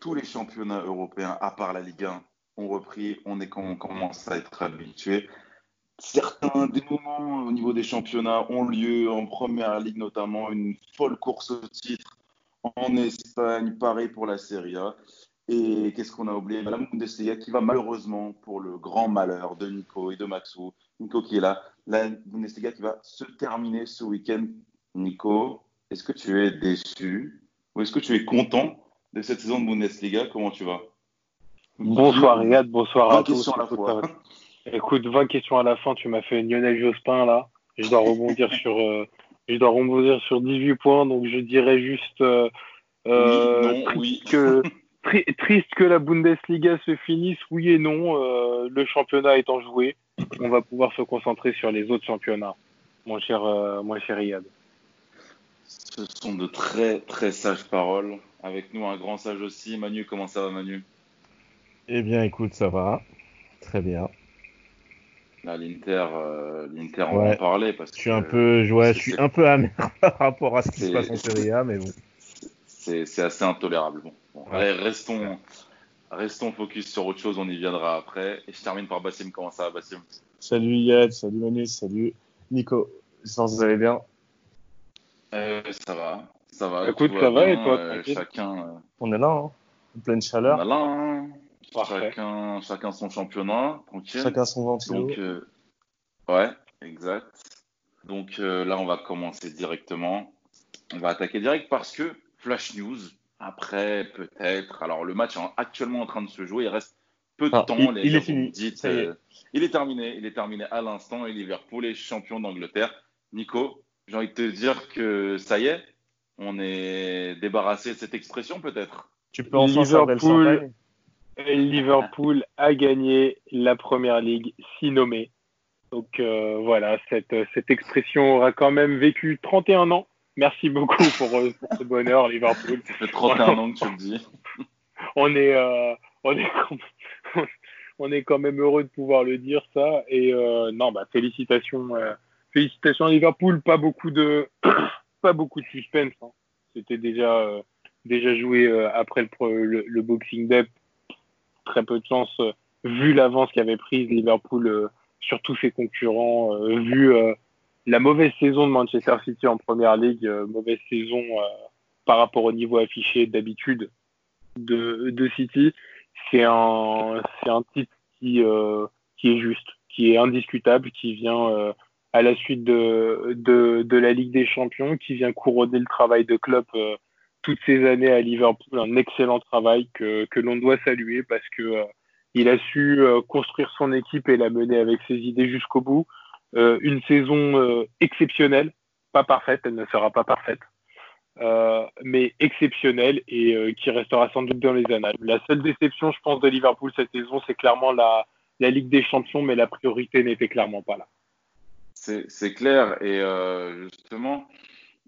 Tous les championnats européens, à part la Ligue 1, ont repris. On, est, on commence à être habitués. Certains dénouements au niveau des championnats ont lieu en première ligue, notamment une folle course au titre en Espagne, pareil pour la Serie A. Et qu'est-ce qu'on a oublié? La Bundesliga qui va malheureusement, pour le grand malheur de Nico et de Maxou, Nico qui est là, la Bundesliga qui va se terminer ce week-end. Nico, est-ce que tu es déçu ou est-ce que tu es content de cette saison de Bundesliga Comment tu vas? Bonsoir Riyad, bonsoir à tous. À la fois. Écoute, 20 questions à la fin, tu m'as fait Lionel Jospin là. Je dois rebondir sur, euh, je dois rebondir sur 18 points, donc je dirais juste euh, euh triste, Que, triste que la Bundesliga se finisse, oui et non. Euh, le championnat étant joué, on va pouvoir se concentrer sur les autres championnats, mon cher, mon cher Riyad. Ce sont de très très sages paroles. Avec nous un grand sage aussi. Manu, comment ça va Manu? Eh bien écoute, ça va. Très bien. Là, l'Inter, euh, l'Inter, on va en parler parce je suis un peu, je suis un peu amer par rapport à ce qui se passe en Serie A, mais bon. C'est assez intolérable. Bon, allez, restons, restons focus sur autre chose. On y viendra après. Et je termine par Bassim. Comment ça va, Bassim? Salut Yad, salut Manu, salut Nico. J'espère que vous allez bien. Euh, ça va, ça va. Écoute, ça va et toi euh, Chacun. Euh, on est là, hein, en pleine chaleur. On est là, hein. Chacun, chacun son championnat, tranquille. Chacun son ventilo. Donc, euh, ouais, exact. Donc euh, là, on va commencer directement. On va attaquer direct parce que Flash News, après peut-être. Alors le match est actuellement en train de se jouer. Il reste peu de ah, temps. Il, est fini. Euh, il est terminé. Il est terminé à l'instant. Et Liverpool est champion d'Angleterre. Nico, j'ai envie de te dire que ça y est, on est débarrassé de cette expression peut-être? Tu peux en Liverpool, Liverpool a gagné la première ligue, si nommée. Donc euh, voilà, cette, cette, expression aura quand même vécu 31 ans. Merci beaucoup pour, euh, pour ce bonheur, Liverpool. Ça fait 31 ans que tu le dis. on est, euh, on est, on est quand même heureux de pouvoir le dire ça. Et non, bah félicitations, félicitations à Liverpool. Pas beaucoup de, pas beaucoup de suspense. Hein. C'était déjà, déjà joué après le, le Boxing Day très peu de chance euh, vu l'avance qu'avait prise Liverpool euh, sur tous ses concurrents, euh, vu la mauvaise saison de Manchester City en première ligue, mauvaise saison par rapport au niveau affiché d'habitude de, de, City. C'est un, un titre qui, qui est juste, qui est indiscutable, qui vient à la suite de, de, de, la Ligue des Champions, qui vient couronner le travail de club toutes ces années à Liverpool, un excellent travail que, que l'on doit saluer parce que euh, il a su euh, construire son équipe et la mener avec ses idées jusqu'au bout. Euh, une saison exceptionnelle, pas parfaite, elle ne sera pas parfaite, mais exceptionnelle et qui restera sans doute dans les annales. La seule déception, je pense, de Liverpool cette saison, c'est clairement la, la Ligue des Champions, mais la priorité n'était clairement pas là. C'est clair et justement,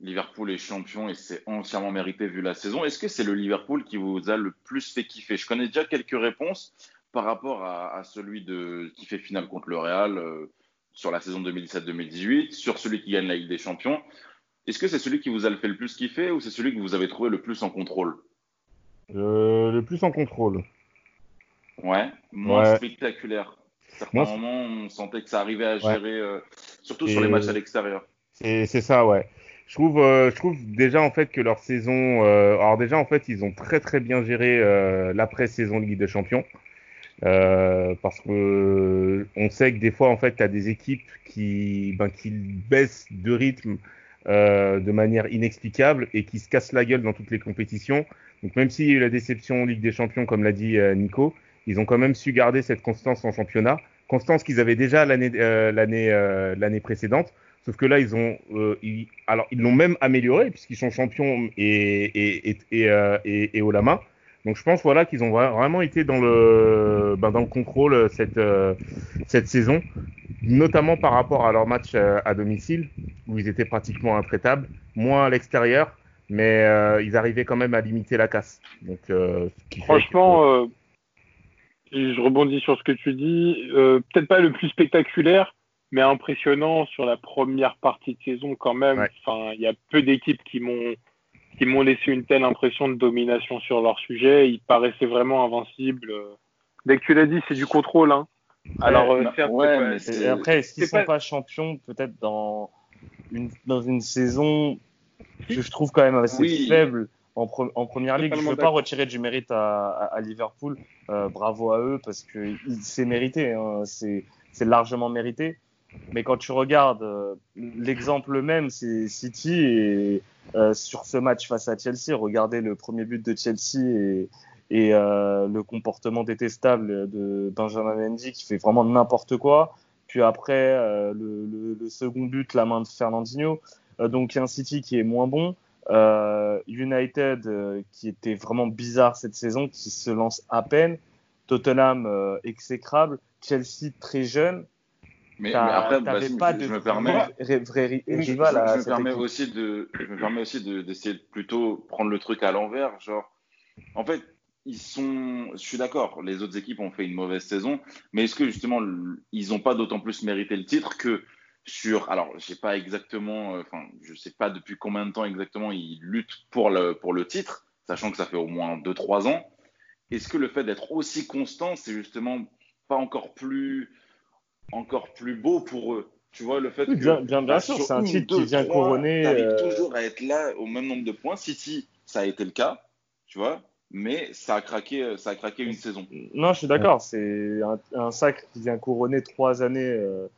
Liverpool est champion et c'est entièrement mérité vu la saison. Est-ce que c'est le Liverpool qui vous a le plus fait kiffer? Je connais déjà quelques réponses par rapport à, celui de, qui fait finale contre le Real euh, sur la saison 2017-2018, sur celui qui gagne la Ligue des Champions. Est-ce que c'est celui qui vous a fait le plus kiffer ou c'est celui que vous avez trouvé le plus en contrôle? Euh, Le plus en contrôle. Ouais, moins spectaculaire. Certains moments, on sentait que ça arrivait à gérer, euh, surtout sur les matchs à l'extérieur. C'est ça, ouais. Je trouve, euh, je trouve déjà en fait que leur saison, euh, alors déjà en fait ils ont très très bien géré l'après-saison de Ligue des Champions, parce que on sait que des fois en fait tu as des équipes qui, ben, qui baissent de rythme de manière inexplicable et qui se cassent la gueule dans toutes les compétitions. Donc même s'il y a eu la déception en Ligue des Champions comme l'a dit Nico, ils ont quand même su garder cette constance en championnat, constance qu'ils avaient déjà l'année l'année l'année précédente. Sauf que là, ils ont, euh, alors ils l'ont même amélioré puisqu'ils sont champions et et et et, euh, et, haut la main. Donc je pense voilà qu'ils ont vraiment été dans le ben, dans le contrôle euh, cette cette saison, notamment par rapport à leur match à domicile où ils étaient pratiquement intraitables, moins à l'extérieur, mais ils arrivaient quand même à limiter la casse. Donc franchement, je rebondis sur ce que tu dis, peut-être pas le plus spectaculaire mais impressionnant sur la première partie de saison quand même. Enfin, il y a peu d'équipes qui m'ont qui m'ont laissé une telle impression de domination sur leur sujet. Ils paraissaient vraiment invincibles. Dès que tu l'as dit, c'est du contrôle. Hein. Alors, euh, ouais, mais après, est-ce qu'ils sont pas... champions peut-être dans une, dans une saison que je trouve quand même assez faible en, en première ligue. Je ne veux pas retirer du mérite à, à, Liverpool. Euh, bravo à eux parce que c'est mérité. Hein. C'est largement mérité. Mais quand tu regardes euh, l'exemple même, c'est City et euh, sur ce match face à Chelsea, regardez le premier but de Chelsea et, et le comportement détestable de Benjamin Mendy qui fait vraiment n'importe quoi. Puis après, le, le, le, second but, la main de Fernandinho. Donc un City qui est moins bon. United qui était vraiment bizarre cette saison, qui se lance à peine. Tottenham exécrable. Chelsea très jeune. Mais, mais après, pas de je me permets, vrai, je, je, me permets aussi de, je me permets aussi d'essayer de, de plutôt prendre le truc à l'envers, genre, en fait, ils sont, je suis d'accord, les autres équipes ont fait une mauvaise saison, mais est-ce que justement ils n'ont pas d'autant plus mérité le titre que sur, alors je sais pas exactement, euh, enfin je sais pas depuis combien de temps exactement ils luttent pour le pour le titre, sachant que ça fait au moins 2-3 ans. Est-ce que le fait d'être aussi constant, c'est justement pas encore plus encore plus beau pour eux? Tu vois, le fait que. Bien, bien, bien sûr, c'est un titre qui vient couronner. Euh... toujours à être là au même nombre de points. City, ça a été le cas, tu vois mais ça a craqué, ça a craqué une saison. Non, je suis d'accord. C'est un, un, sac qui vient couronner trois années, euh, euh,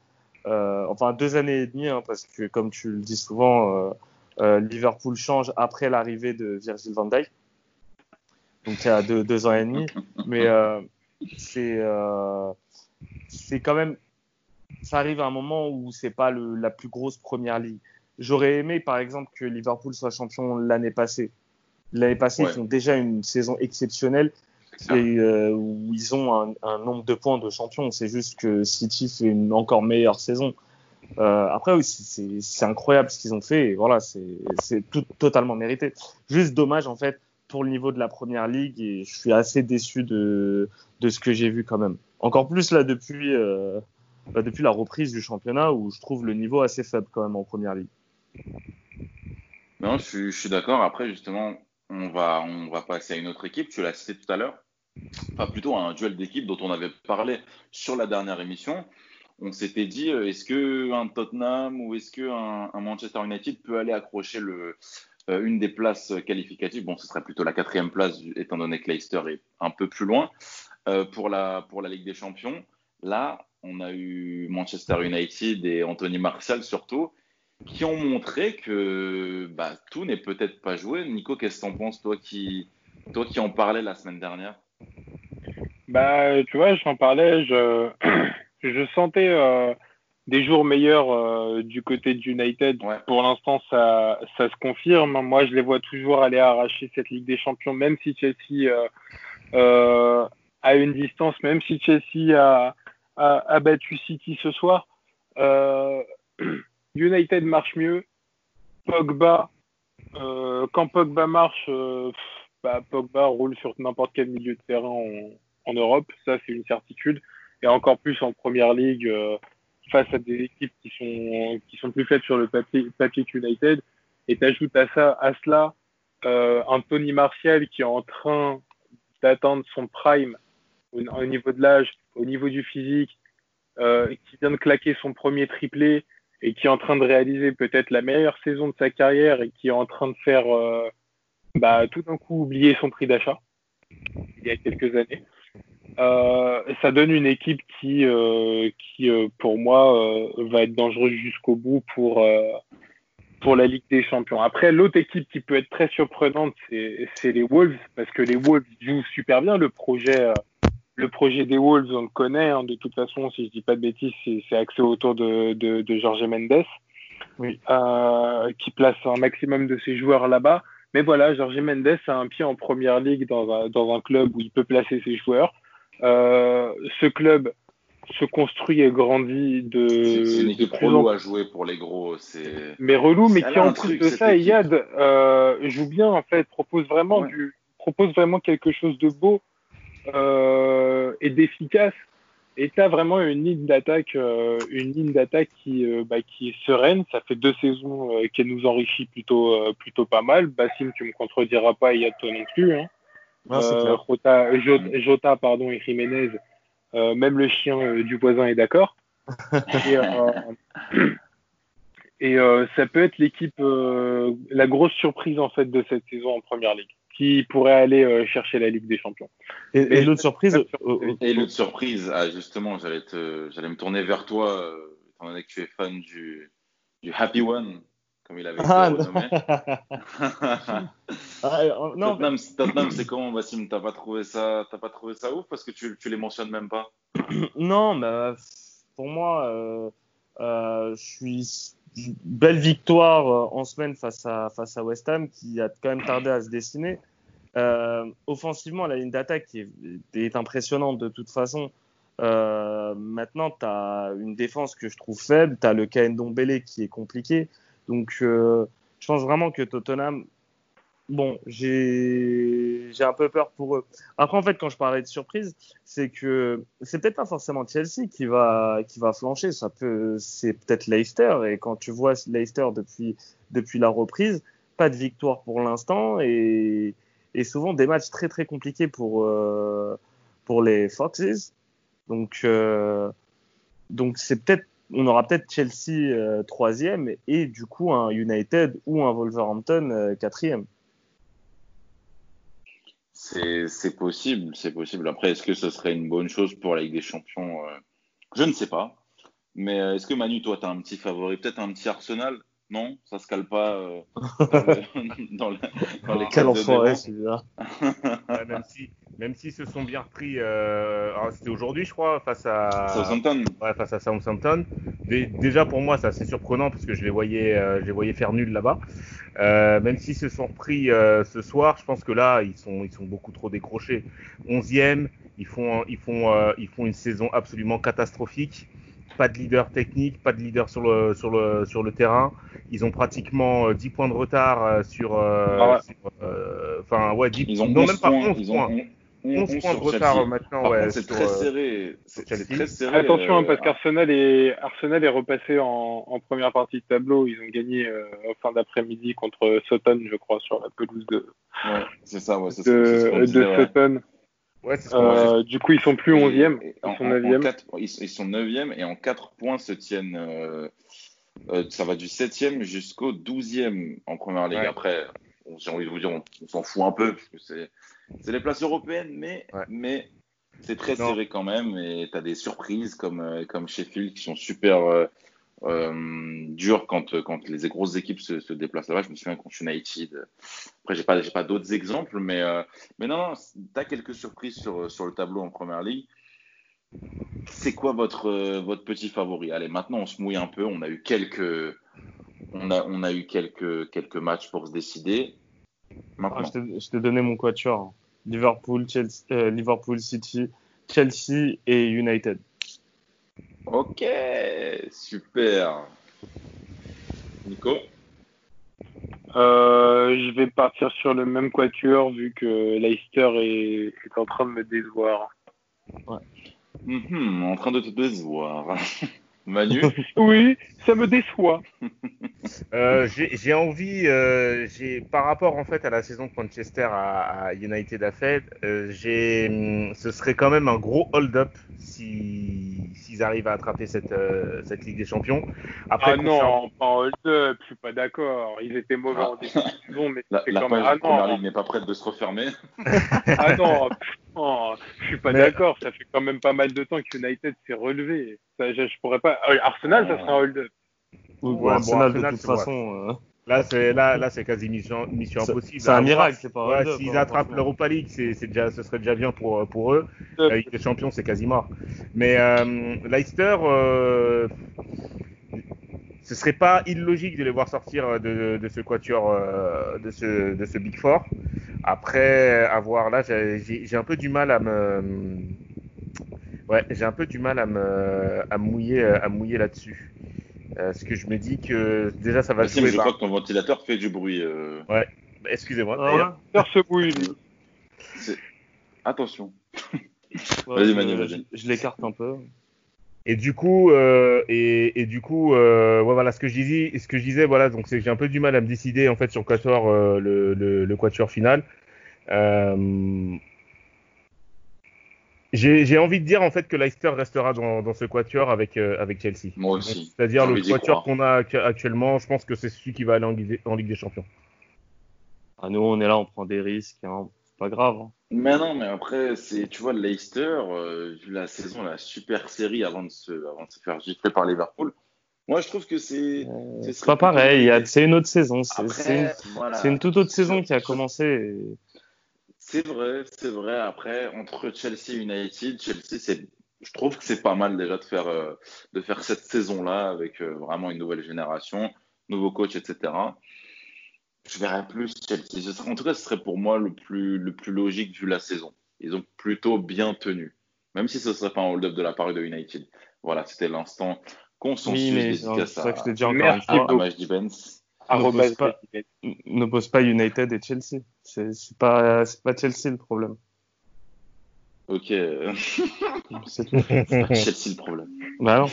enfin deux années et demie, hein, parce que comme tu le dis souvent, euh, euh Liverpool change après l'arrivée de Virgil van Dijk, donc il y a deux, deux ans et demi. Mais euh, c'est euh, c'est quand même, ça arrive à un moment où c'est pas le, la plus grosse première ligue. J'aurais aimé, par exemple, que Liverpool soit champion l'année passée L'année passée, ils font déjà une saison exceptionnelle et euh, où ils ont un, un, nombre de points de champion. C'est juste que City fait une encore meilleure saison. Euh, après, oui, c'est incroyable ce qu'ils ont fait. Et voilà, c'est tout totalement mérité. Juste dommage en fait pour le niveau de la première ligue et je suis assez déçu de, de ce que j'ai vu quand même. Encore plus là depuis euh, bah, depuis la reprise du championnat où je trouve le niveau assez faible quand même en première ligue. Non, je suis, je suis d'accord. Après, justement, on va, passer à une autre équipe. Tu l'as cité tout à l'heure. Enfin, plutôt un duel d'équipe dont on avait parlé sur la dernière émission. On s'était dit, euh, est-ce que un Tottenham ou est-ce que un, Manchester United peut aller accrocher euh, une des places qualificatives? Bon, ce serait plutôt la quatrième place, étant donné que Leicester est un peu plus loin euh, pour, la, pour la Ligue des Champions. Là, on a eu Manchester United et Anthony Martial surtout, qui ont montré que bah, tout n'est peut-être pas joué. Nico, qu'est-ce que t'en penses, toi qui, toi qui en parlais la semaine dernière? Bah, tu vois, j'en parlais, je, je sentais euh, des jours meilleurs euh, du côté d'United. Ouais. Pour l'instant, ça, ça se confirme. Moi, je les vois toujours aller arracher cette Ligue des Champions, même si Chelsea euh, a une distance, même si Chelsea a, a, a battu City ce soir. United marche mieux. Pogba, euh, quand Pogba marche, euh, bah, Pogba roule sur n'importe quel milieu de terrain en, Europe. Ça, c'est une certitude. Et encore plus en première ligue euh, face à des équipes qui sont, qui sont plus faites sur le papier, papier United. Et t'ajoutes à ça, à cela, euh, Anthony Martial qui est en train d'atteindre son prime au, au niveau de l'âge, au niveau du physique, qui vient de claquer son premier triplé, et qui est en train de réaliser peut-être la meilleure saison de sa carrière et qui est en train de faire euh, bah, tout d'un coup oublier son prix d'achat il y a quelques années. Euh, ça donne une équipe qui, euh, qui pour moi, va être dangereuse jusqu'au bout pour, pour la Ligue des Champions. Après, l'autre équipe qui peut être très surprenante, c'est les Wolves, parce que les Wolves jouent super bien le projet le projet des Wolves, on le connaît. Hein, de toute façon, si je dis pas de bêtises, c'est axé autour de, de, de Jorge Mendes, oui. euh, qui place un maximum de ses joueurs là-bas. Mais voilà, Jorge Mendes a un pied en première ligue dans un, dans un club où il peut placer ses joueurs. Euh, ce club se construit et grandit de. C'est une équipe relou à jouer pour les gros. Mais relou, mais qui en plus de ça, Yad euh, joue bien en fait, propose vraiment ouais. du, propose vraiment quelque chose de beau euh, et d'efficace. Et tu as vraiment une ligne d'attaque, euh, une ligne d'attaque qui, euh, bah, qui est sereine. Ça fait deux saisons euh, qu'elle nous enrichit plutôt, plutôt pas mal. Bassim, tu me contrediras pas, il y a toi non plus. Hein. Jota, Jota, pardon, et Jiménez, même le chien du voisin est d'accord. et, ça peut être l'équipe, la grosse surprise en fait de cette saison en première ligue qui pourrait aller euh, chercher la Ligue des Champions. Et, l'autre surprise Et l'autre surprise, ah, justement, j'allais te, j'allais me tourner vers toi, euh, étant donné que tu es fan du, du Happy One, comme il avait été ah, renommé. ah, euh, non, Tottenham, Tottenham c'est comment, Bassim T'as pas trouvé ça, t'as pas trouvé ça ouf parce que tu, tu les mentionnes même pas Non, mais pour moi, euh, euh, je suis belle victoire euh, en semaine face à, face à West Ham qui a quand même tardé à se dessiner. Euh, offensivement, la ligne d'attaque est, est, impressionnante de toute façon. Euh, maintenant, tu as une défense que je trouve faible. Tu as le KN Dombele qui est compliqué. Donc, euh, je pense vraiment que Tottenham bon, j'ai un peu peur pour eux. Après, en fait, quand je parlais de surprise, c'est que c'est peut-être pas forcément Chelsea qui va qui va flancher. Ça peut, c'est peut-être Leicester. Et quand tu vois Leicester depuis depuis la reprise, pas de victoire pour l'instant et et souvent des matchs très très compliqués pour euh, pour les Foxes. Donc euh, donc c'est peut-être on aura peut-être Chelsea euh, troisième et du coup un United ou un Wolverhampton euh, quatrième. C'est possible, c'est possible. Après, est-ce que ce serait une bonne chose pour la Ligue des Champions euh, Je ne sais pas. Mais euh, est-ce que Manu, toi, tu un petit favori Peut-être un petit Arsenal? Non Ça se cale pas euh, dans, le, dans, les Quel enfoiré celui-là même si même s'ils se sont bien repris, euh, c'était aujourd'hui, je crois, face à Southampton. Ouais, face à Southampton. déjà pour moi, c'est assez surprenant parce que je les voyais, euh, je les voyais faire nul là-bas. Euh, même s'ils se sont repris euh, ce soir, je pense que là, ils sont, ils sont beaucoup trop décrochés. Onzième, ils font, ils font, euh, ils font une saison absolument catastrophique. Pas de leader technique, pas de leader sur le, sur le, sur le terrain. Ils ont pratiquement 10 points de retard sur, ah enfin ouais, 10, ils ont non même pas 11 points. 11 points de retard maintenant. Ouais, c'est très, euh, serré. C'est très serré. Attention, hein, parce euh, qu'Arsenal est, Arsenal est repassé en, en, première partie de tableau. Ils ont gagné euh, en fin d'après-midi contre Sutton, je crois, sur la pelouse de. Ouais, c'est ça, ouais, c'est de, ce de disait, Sutton. Ouais, euh, du coup, ils sont plus 11e. Ils sont 9e. ils, sont 9e et en 4 points se tiennent. Euh, ça va du 7e jusqu'au 12e en première ligue. Ouais. Après, j'ai envie de vous dire, on, on s'en fout un peu parce que c'est c'est les places européennes, mais, mais c'est très serré quand même. Et tu as des surprises comme, euh, comme Sheffield qui sont super euh, euh, dures quand, quand les grosses équipes se, déplacent là-bas. Je me souviens contre United. Après, j'ai pas, pas d'autres exemples, mais, euh, mais non, non tu as quelques surprises sur, sur le tableau en première ligue. C'est quoi votre, votre petit favori? Allez, maintenant on se mouille un peu. On a eu quelques, on a, on a eu quelques, quelques matchs pour se décider. Ah, je t'ai donné mon quatuor. Liverpool, Chelsea, euh, Liverpool City, Chelsea et United. Ok, super. Nico? Euh, Je vais partir sur le même quatuor vu que Leicester est, est en train de me décevoir. Ouais. Mm -hmm, en train de te décevoir. Manu Oui, ça me déçoit. euh, j'ai envie, euh, j'ai par rapport en fait à la saison que Manchester à, à United a fait, euh, j'ai, ce serait quand même un gros hold-up si s'ils arrivent à attraper cette euh, cette Ligue des Champions. Après, ah non, pas hold-up, je suis pas d'accord. Ils étaient mauvais ah. en début de saison, mais la, la, quand même... ah, première ligue n'est pas prête de se refermer. ah non, non, je suis pas mais... d'accord. Ça fait quand même pas mal de temps que United s'est relevé. Ça, je, je pourrais pas. Euh, Arsenal, ça serait un hold-up. Oui, bon, Arsenal, bon, Arsenal, de toute façon. Euh... Là, c'est là, là, c'est quasi mission, mission impossible. C'est un miracle, c'est pas. Ouais, S'ils attrapent l'Europa League, c'est déjà, ce serait déjà bien pour pour eux. La Ligue des Champions, c'est quasi mort. Mais euh, Leicester, euh, ce serait pas illogique de les voir sortir de, de ce quatuor, euh, de ce de ce Big Four. Après, avoir là, j'ai un peu du mal à me Ouais, j'ai un peu du mal à me, à mouiller, à mouiller là-dessus. Euh, parce que je me dis que déjà ça va Merci, jouer. Je par... crois que ton ventilateur fait du bruit. Euh... Ouais, excusez-moi. Ah, se bouille. Attention. Vas-y, je- Manu, je, vas-y. je l'écarte un peu. Et du coup, euh, et, et du coup, euh, ouais, voilà, ce que je disais, ce que je disais, voilà, donc c'est que j'ai un peu du mal à me décider en fait sur quatuor, euh, le, le, le quatuor final. Euh, j'ai j'ai envie de dire en fait que Leicester restera dans, dans ce quatuor avec avec, avec Chelsea. Moi aussi. C'est-à-dire le quatuor qu'on a actu- actuellement, je pense que c'est celui qui va aller en, Ligue- en Ligue des Champions. Ah, nous, on est là, on prend des risques. Hein. C'est pas grave. hein. Mais non, mais après, c'est, tu vois, Leicester, euh, vu la saison, la super série avant de se, avant de se faire gifler par Liverpool. Moi, je trouve que c'est. Euh, ce c'est pas pareil. C'est une autre saison. C'est une, voilà. c'est une toute autre saison qui a commencé. C'est vrai, c'est vrai. Après, entre Chelsea et United, Chelsea, c'est, je trouve que c'est pas mal déjà de faire, euh, de faire cette saison-là avec euh, vraiment une nouvelle génération, nouveau coach, etc. Je verrais plus Chelsea. Ce serait- en tout cas, ce serait pour moi le plus, le plus logique vu la saison. Ils ont plutôt bien tenu, même si ce serait pas un hold-up de la part de United. Voilà, c'était l'instant consensus Oui, mais c'est ça que je te dis encore Merci une fois. À Majdi Benz. Arrobas pose pas. N'oppose pas United et Chelsea. C'est pas, pas Chelsea le problème. Ok, C'est tout. pas Chelsea le problème. bah non.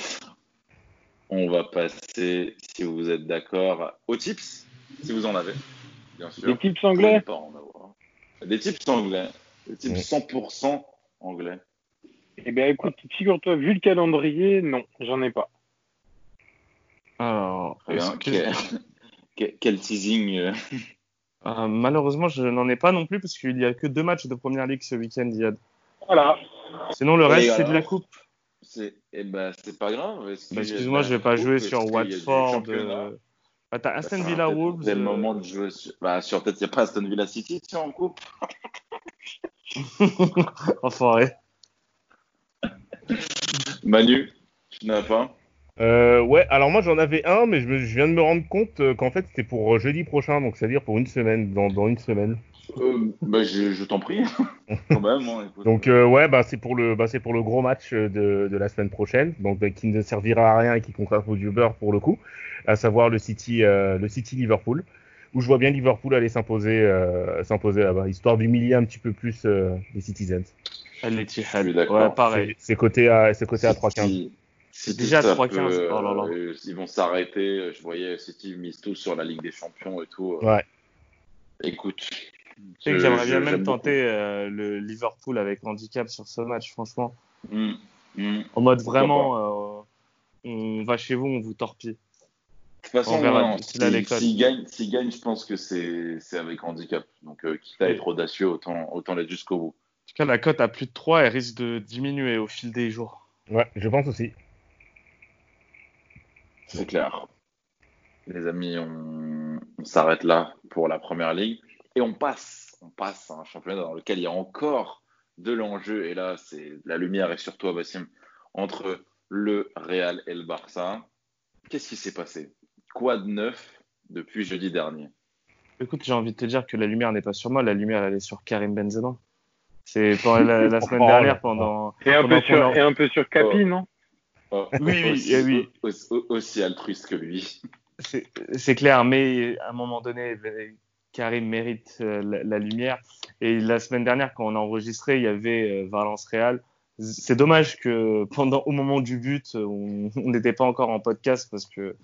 On va passer, si vous êtes d'accord, aux tips, si vous en avez, bien sûr. Les tips anglais pas en avoir. Des tips anglais, des tips Ouais. 100% anglais. Eh bien, écoute, figure-toi, vu le calendrier, non, j'en ai pas. Alors, Très bien. est-ce que- Quel, teasing euh, Euh, malheureusement, je n'en ai pas non plus parce qu'il y a que deux matchs de première ligue ce week-end, Yad. Voilà. Sinon, le reste, c'est de la coupe. c'est, eh ben, c'est pas grave. Bah, Excuse-moi, je la vais pas coupe jouer sur Watford. Bah, t'as Aston c'est Villa Wolves. C'est le moment de jouer sur, bah, sur peut-être il n'y a pas Aston Villa City tu sais, en coupe. Enfoiré. Manu, tu n'as pas? Euh, ouais, alors moi j'en avais un, mais je, me- je viens de me rendre compte euh, qu'en fait c'était pour euh, jeudi prochain, donc c'est-à-dire pour une semaine, dans, dans une semaine. euh, bah, je, je t'en prie. Quand même. hein. Donc euh, ouais, bah c'est pour le, bah, c'est pour le gros match de, de la semaine prochaine, donc bah, qui ne servira à rien et qui comptera pour du beurre pour le coup, à savoir le City, euh, le City Liverpool, où je vois bien Liverpool aller s'imposer, euh, s'imposer là-bas, histoire d'humilier un petit peu plus euh, les Citizens. Elle est. Ouais, pareil. C'est c'est coté à, c'est coté à 3,15. City- City, Déjà à ça 3,15. peut, Oh là là. euh, ils vont s'arrêter. Je voyais City mise tout sur la Ligue des Champions et tout. euh. Ouais. Écoute. Tu sais que je- j'aimerais bien même tenter euh, le Liverpool avec handicap sur ce match, franchement. Mm, mm. En mode vraiment, euh, on va chez vous, on vous torpille. De toute façon, s'il s'il gagne, s'il gagne, je pense que c'est c'est avec handicap. Donc, euh, quitte à être audacieux, autant, autant l'être jusqu'au bout. En tout cas, la cote à plus de 3, elle risque de diminuer au fil des jours. Ouais, je pense aussi. C'est clair. Les amis, on, on s'arrête là pour la première ligue et on passe, on passe à un championnat dans lequel il y a encore de l'enjeu. Et là, c'est la lumière est sur toi, Bassim, entre le Real et le Barça. Qu'est-ce qui s'est passé? Quoi de neuf depuis jeudi dernier? Écoute, j'ai envie de te dire que la lumière n'est pas sur moi, la lumière elle est sur Karim Benzema. C'est la, la semaine dernière, pendant. Et un, Pendant peu sur, qu'on a- et un peu sur Capi, Oh. non? Oh, Oui, oui, aussi, eh oui. Aussi, altruiste que lui. C'est clair, mais à un moment donné, Karim mérite euh, la, la lumière. Et la semaine dernière, quand on a enregistré, il y avait euh, Valence Real. C'est dommage que pendant, au moment du but, on n'était pas encore en podcast parce que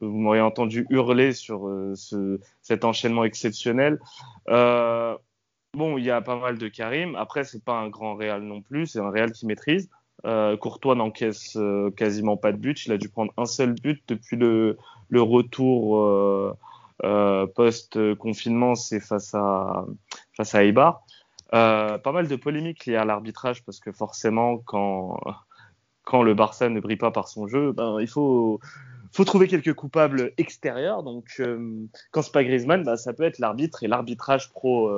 vous m'auriez entendu hurler sur euh, ce, cet enchaînement exceptionnel. Euh, bon, il y a pas mal de Karim. Après, c'est pas un grand Real non plus. C'est un Real qui maîtrise. Euh, Courtois n'encaisse euh, quasiment pas de but. Il a dû prendre un seul but depuis le, retour euh, post-confinement. C'est face à, face à Eibar. Pas mal de polémiques liées à l'arbitrage parce que forcément, quand, quand le Barça ne brille pas par son jeu, ben, il faut, faut trouver quelques coupables extérieurs. Donc, quand c'est pas Griezmann, ben, ça peut être l'arbitre et l'arbitrage pro,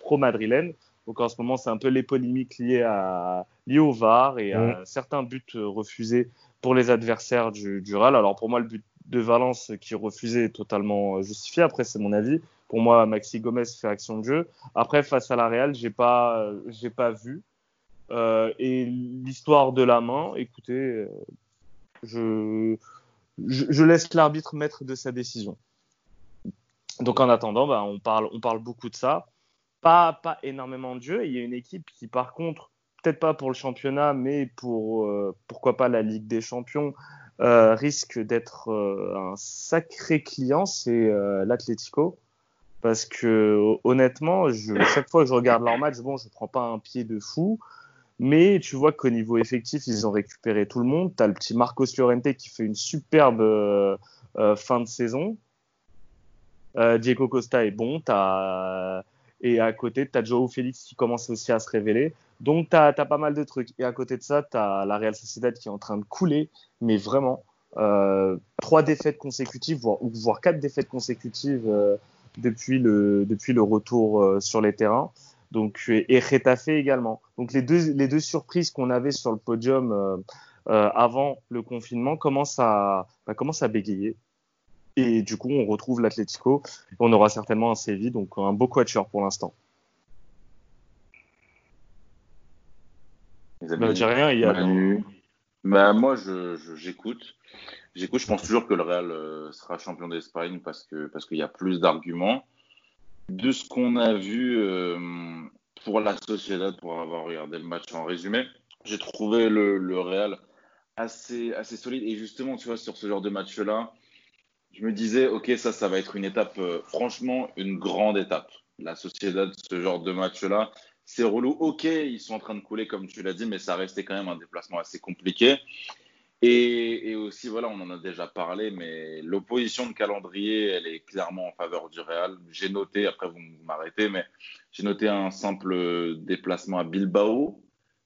pro madrilène. Donc, en ce moment, c'est un peu les polémiques liées, à, liées au VAR et à certains buts euh, refusés pour les adversaires du, du Real. Alors, pour moi, le but de Valence qui est refusé est totalement euh, justifié. Après, c'est mon avis. Pour moi, Maxi Gomez fait action de jeu. Après, face à la Real, j'ai pas, euh, j'ai pas vu. Euh, et l'histoire de la main, écoutez, euh, je, je, je laisse l'arbitre maître de sa décision. Donc en attendant, bah, on, parle, on parle beaucoup de ça. Pas, pas énormément de jeu. Il y a une équipe qui, par contre, peut-être pas pour le championnat, mais pour pourquoi pas la Ligue des Champions, risque d'être un sacré client, c'est l'Atlético. Parce que honnêtement, chaque fois que je regarde leur match, bon, je prends pas un pied de fou, mais tu vois qu'au niveau effectif, ils ont récupéré tout le monde. Tu as le petit Marcos Llorente qui fait une superbe euh, euh, fin de saison. Euh, Diego Costa est bon. As... Et à côté, tu as Joao Félix qui commence aussi à se révéler. Donc, tu as, pas mal de trucs. Et à côté de ça, tu as la Real Sociedad qui est en train de couler, mais vraiment. trois défaites consécutives, voire, voire quatre défaites consécutives depuis le, depuis le retour euh, sur les terrains. Donc, et Retafe également. Donc, les deux, les deux surprises qu'on avait sur le podium euh, euh, avant le confinement commencent à, bah, commencent à bégayer. Et du coup, on retrouve l'Atlético. On aura certainement un Séville, donc un beau quatuor pour l'instant. Bah, dis rien, il y a. Bah, moi, j'écoute. J'écoute, je pense toujours que le Real euh, sera champion d'Espagne parce que parce qu'il y a plus d'arguments. De ce qu'on a vu euh, pour la Sociedad, pour avoir regardé le match en résumé, j'ai trouvé le, le, Real assez assez solide. Et justement, tu vois, sur ce genre de match-là, je me disais, ok, ça, ça va être une étape, euh, franchement, une grande étape. La Sociedad, ce genre de match-là, c'est relou. Ok, ils sont en train de couler, comme tu l'as dit, mais ça restait quand même un déplacement assez compliqué. Et, aussi, voilà, on en a déjà parlé, mais l'opposition de calendrier, elle est clairement en faveur du Real. J'ai noté, après vous m'arrêtez, mais j'ai noté un simple déplacement à Bilbao,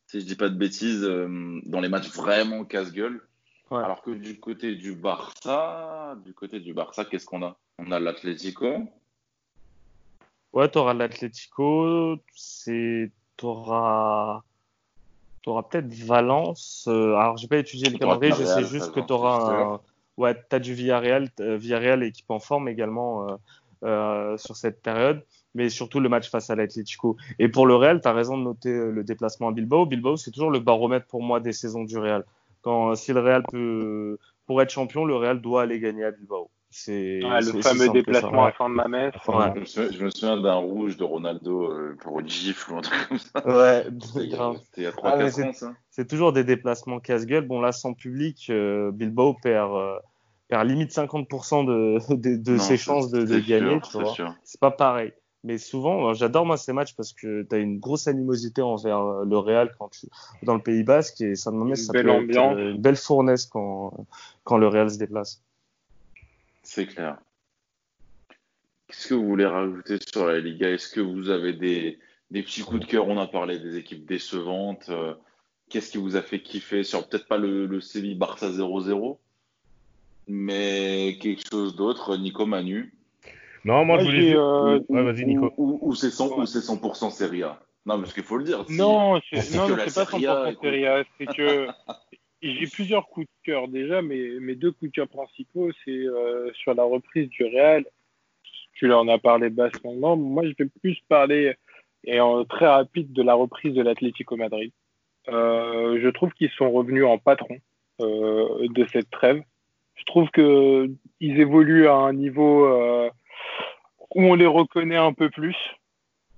si je dis pas de bêtises, euh, dans les matchs vraiment casse-gueule. Alors que du côté du Barça, du côté du Barça, qu'est-ce qu'on a? On a l'Atlético. Ouais, tu auras l'Atlético, c'est auras tu auras peut-être Valence. Euh, alors, j'ai pas étudié le calendrier, je sais juste que tu auras un. Ouais, tu as du Villarreal, euh, Villarreal équipe en forme également euh, euh, sur cette période, mais surtout le match face à l'Atlético. Et pour le Real, tu as raison de noter le déplacement à Bilbao. Bilbao, c'est toujours le baromètre pour moi des saisons du Real. Quand, si le Real peut, pour être champion, le Real doit aller gagner à Bilbao. C'est le fameux déplacement à fin de ma messe. Je, me souviens, d'un rouge de Ronaldo euh, pour une gifle ou un truc comme ça. Ouais, C'était il y a 3-4 ah. C'est toujours des déplacements casse-gueule. Bon, là, sans public, euh, Bilbao perd, euh, perd limite 50% de, de, de ses chances de, de gagner. C'est pas pareil. Mais souvent, j'adore moi ces matchs parce que tu as une grosse animosité envers le Real quand tu dans le Pays Basque et ça me met ça belle ambiance. une belle fournaise quand, quand le Real se déplace. C'est clair. Qu'est-ce que vous voulez rajouter sur la Liga? Est-ce que vous avez des, petits coups de cœur? On a parlé des équipes décevantes. Euh, qu'est-ce qui vous a fait kiffer sur peut-être pas le, le Séville Barça 0-0, mais quelque chose d'autre Nico Manu? Non, moi, je voulais. Euh, vas-y, Nico. Ou, c'est 100%, Serie A Non, parce qu'il faut le dire. Non, c'est, non, c'est pas 100% Serie A. C'est que j'ai plusieurs coups de cœur déjà, mais mes deux coups de cœur principaux, c'est euh, sur la reprise du Real. Tu en as parlé bassement. Moi, je vais plus parler, et en très rapide, de la reprise de l'Atlético Madrid. Euh, je trouve qu'ils sont revenus en patron euh, de cette trêve. Je trouve qu'ils évoluent à un niveau où on les reconnaît un peu plus.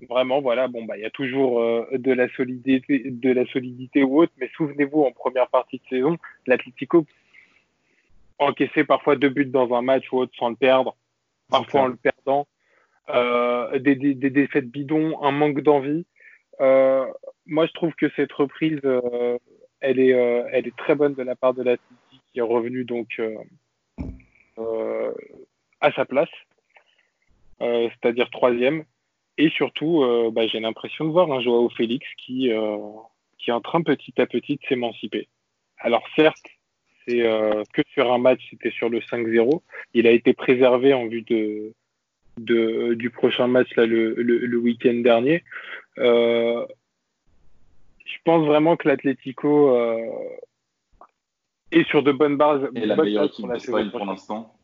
Vraiment, voilà, bon, bah, il y a toujours euh, de la solidité, ou autre, mais souvenez-vous, en première partie de saison, l'Atlético encaissait parfois deux buts dans un match ou autre sans le perdre, parfois en le perdant, euh, des, des, défaites bidons, un manque d'envie. Euh, moi, je trouve que cette reprise, elle est, elle est très bonne de la part de l'Atlético qui est revenu donc à sa place, c'est-à-dire troisième. Et surtout, euh, bah, j'ai l'impression de voir un Joao Félix qui, euh, qui est en train petit à petit de s'émanciper. Alors certes, c'est euh, que sur un match, c'était sur le 5-0. Il a été préservé en vue de, de du prochain match là, le, le, week-end dernier. je pense vraiment que l'Atlético est sur de bonnes bases. Et la meilleure équipe d'Espagne pour l'instant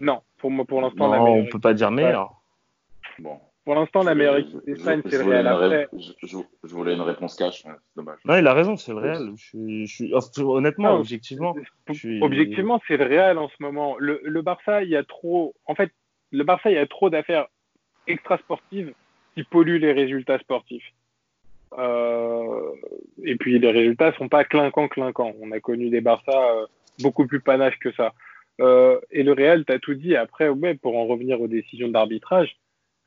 Non, pour moi pour l'instant, la meilleure. On peut pas dire meilleur. Bon. Pour l'instant, la meilleure équipe d'Espagne, c'est le Real. Après... Je, voulais une réponse cash, c'est dommage. Non, il a raison, c'est le Real. Je, suis, honnêtement, objectivement. Objectivement, c'est le Real en ce moment. Le, le, Barça, il y a trop. En fait, le Barça, il y a trop d'affaires extra-sportives qui polluent les résultats sportifs. Euh, et puis les résultats sont pas clinquants, clinquants. On a connu des Barça euh, beaucoup plus panaches que ça. Euh, et le Real, tu as tout dit. Après, ouais, pour en revenir aux décisions d'arbitrage,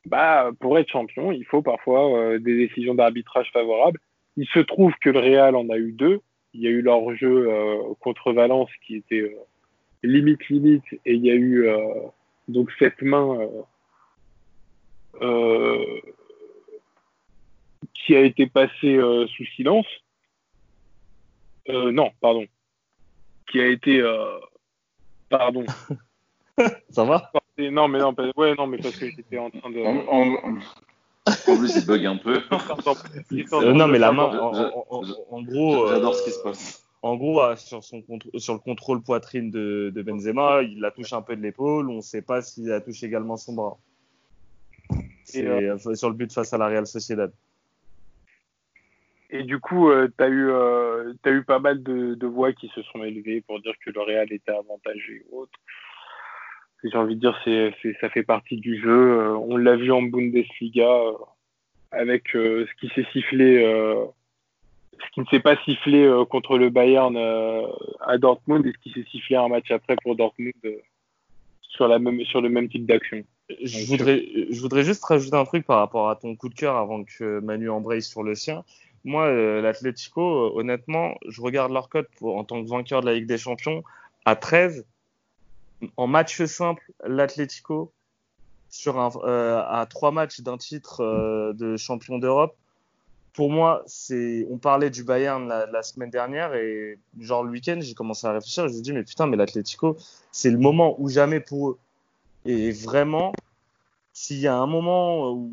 bah, pour être champion, il faut parfois euh, des décisions d'arbitrage favorables. Il se trouve que le Real en a eu deux. Il y a eu leur jeu contre Valence qui était limite limite, et il y a eu donc cette main qui a été passée sous silence. non, pardon. Qui a été Pardon. Ça va Non, mais non, ouais, non, mais parce que j'étais en train de. En, plus, il bug un peu. Euh, non, mais la main, en, gros. J'adore ce qui se passe. Euh, en gros, euh, sur, son, sur le contrôle poitrine de, de, Benzema, il la touche un peu de l'épaule. On ne sait pas s'il a touché également son bras. C'est sur le but face à la Real Sociedad. Et du coup, euh, tu as, eu, euh, as eu pas mal de, de, voix qui se sont élevées pour dire que le Real était avantagé ou autre. J'ai envie de dire, c'est, ça fait partie du jeu. Euh, on l'a vu en Bundesliga euh, avec ce qui s'est sifflé, ce qui ne s'est pas sifflé contre le Bayern à Dortmund et ce qui s'est sifflé un match après pour Dortmund sur, la même, sur le même type d'action. Je voudrais, je voudrais juste rajouter un truc par rapport à ton coup de cœur avant que Manu embraye sur le sien. Moi, euh, l'Atlético, euh, honnêtement, je regarde leur cote en tant que vainqueur de la Ligue des Champions à 13. En match simple, l'Atlético, sur euh, à trois matchs d'un titre de champion d'Europe, pour moi, on parlait du Bayern la, la, semaine dernière et genre le week-end, j'ai commencé à réfléchir. Je me dis mais putain, mais l'Atlético, c'est le moment ou jamais pour eux. Et vraiment, s'il y a un moment où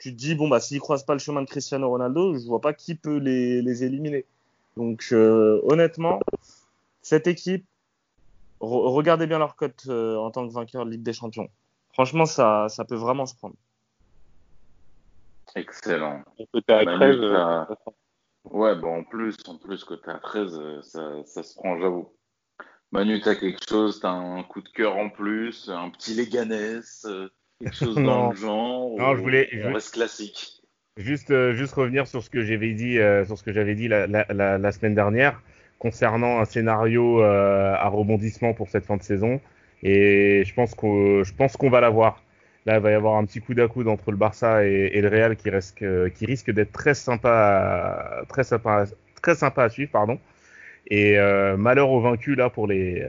tu te dis, bon, bah, s'ils croisent pas le chemin de Cristiano Ronaldo, je vois pas qui peut les, les éliminer. Donc, euh, honnêtement, cette équipe, regardez bien leur cote euh, en tant que vainqueur de Ligue des Champions. Franchement, ça, ça peut vraiment se prendre. Excellent. Côté à 13. Euh, ouais, bon, en plus, en plus, côté à 13, ça, ça se prend, j'avoue. Manu, t'as quelque chose, t'as un coup de cœur en plus, un petit Léganès quelque chose dans le genre Non, je voulais. On reste classique. Juste, euh, juste revenir sur ce que j'avais dit, euh, sur ce que j'avais dit la, la, la, la, semaine dernière concernant un scénario euh, à rebondissement pour cette fin de saison. Et je pense qu'on, je pense qu'on va l'avoir. Là, il va y avoir un petit coup d'à coude entre le Barça et, et, le Real qui, reste, qui risque d'être très sympa, très sympa, très sympa à suivre, pardon. Et malheur aux vaincus là pour les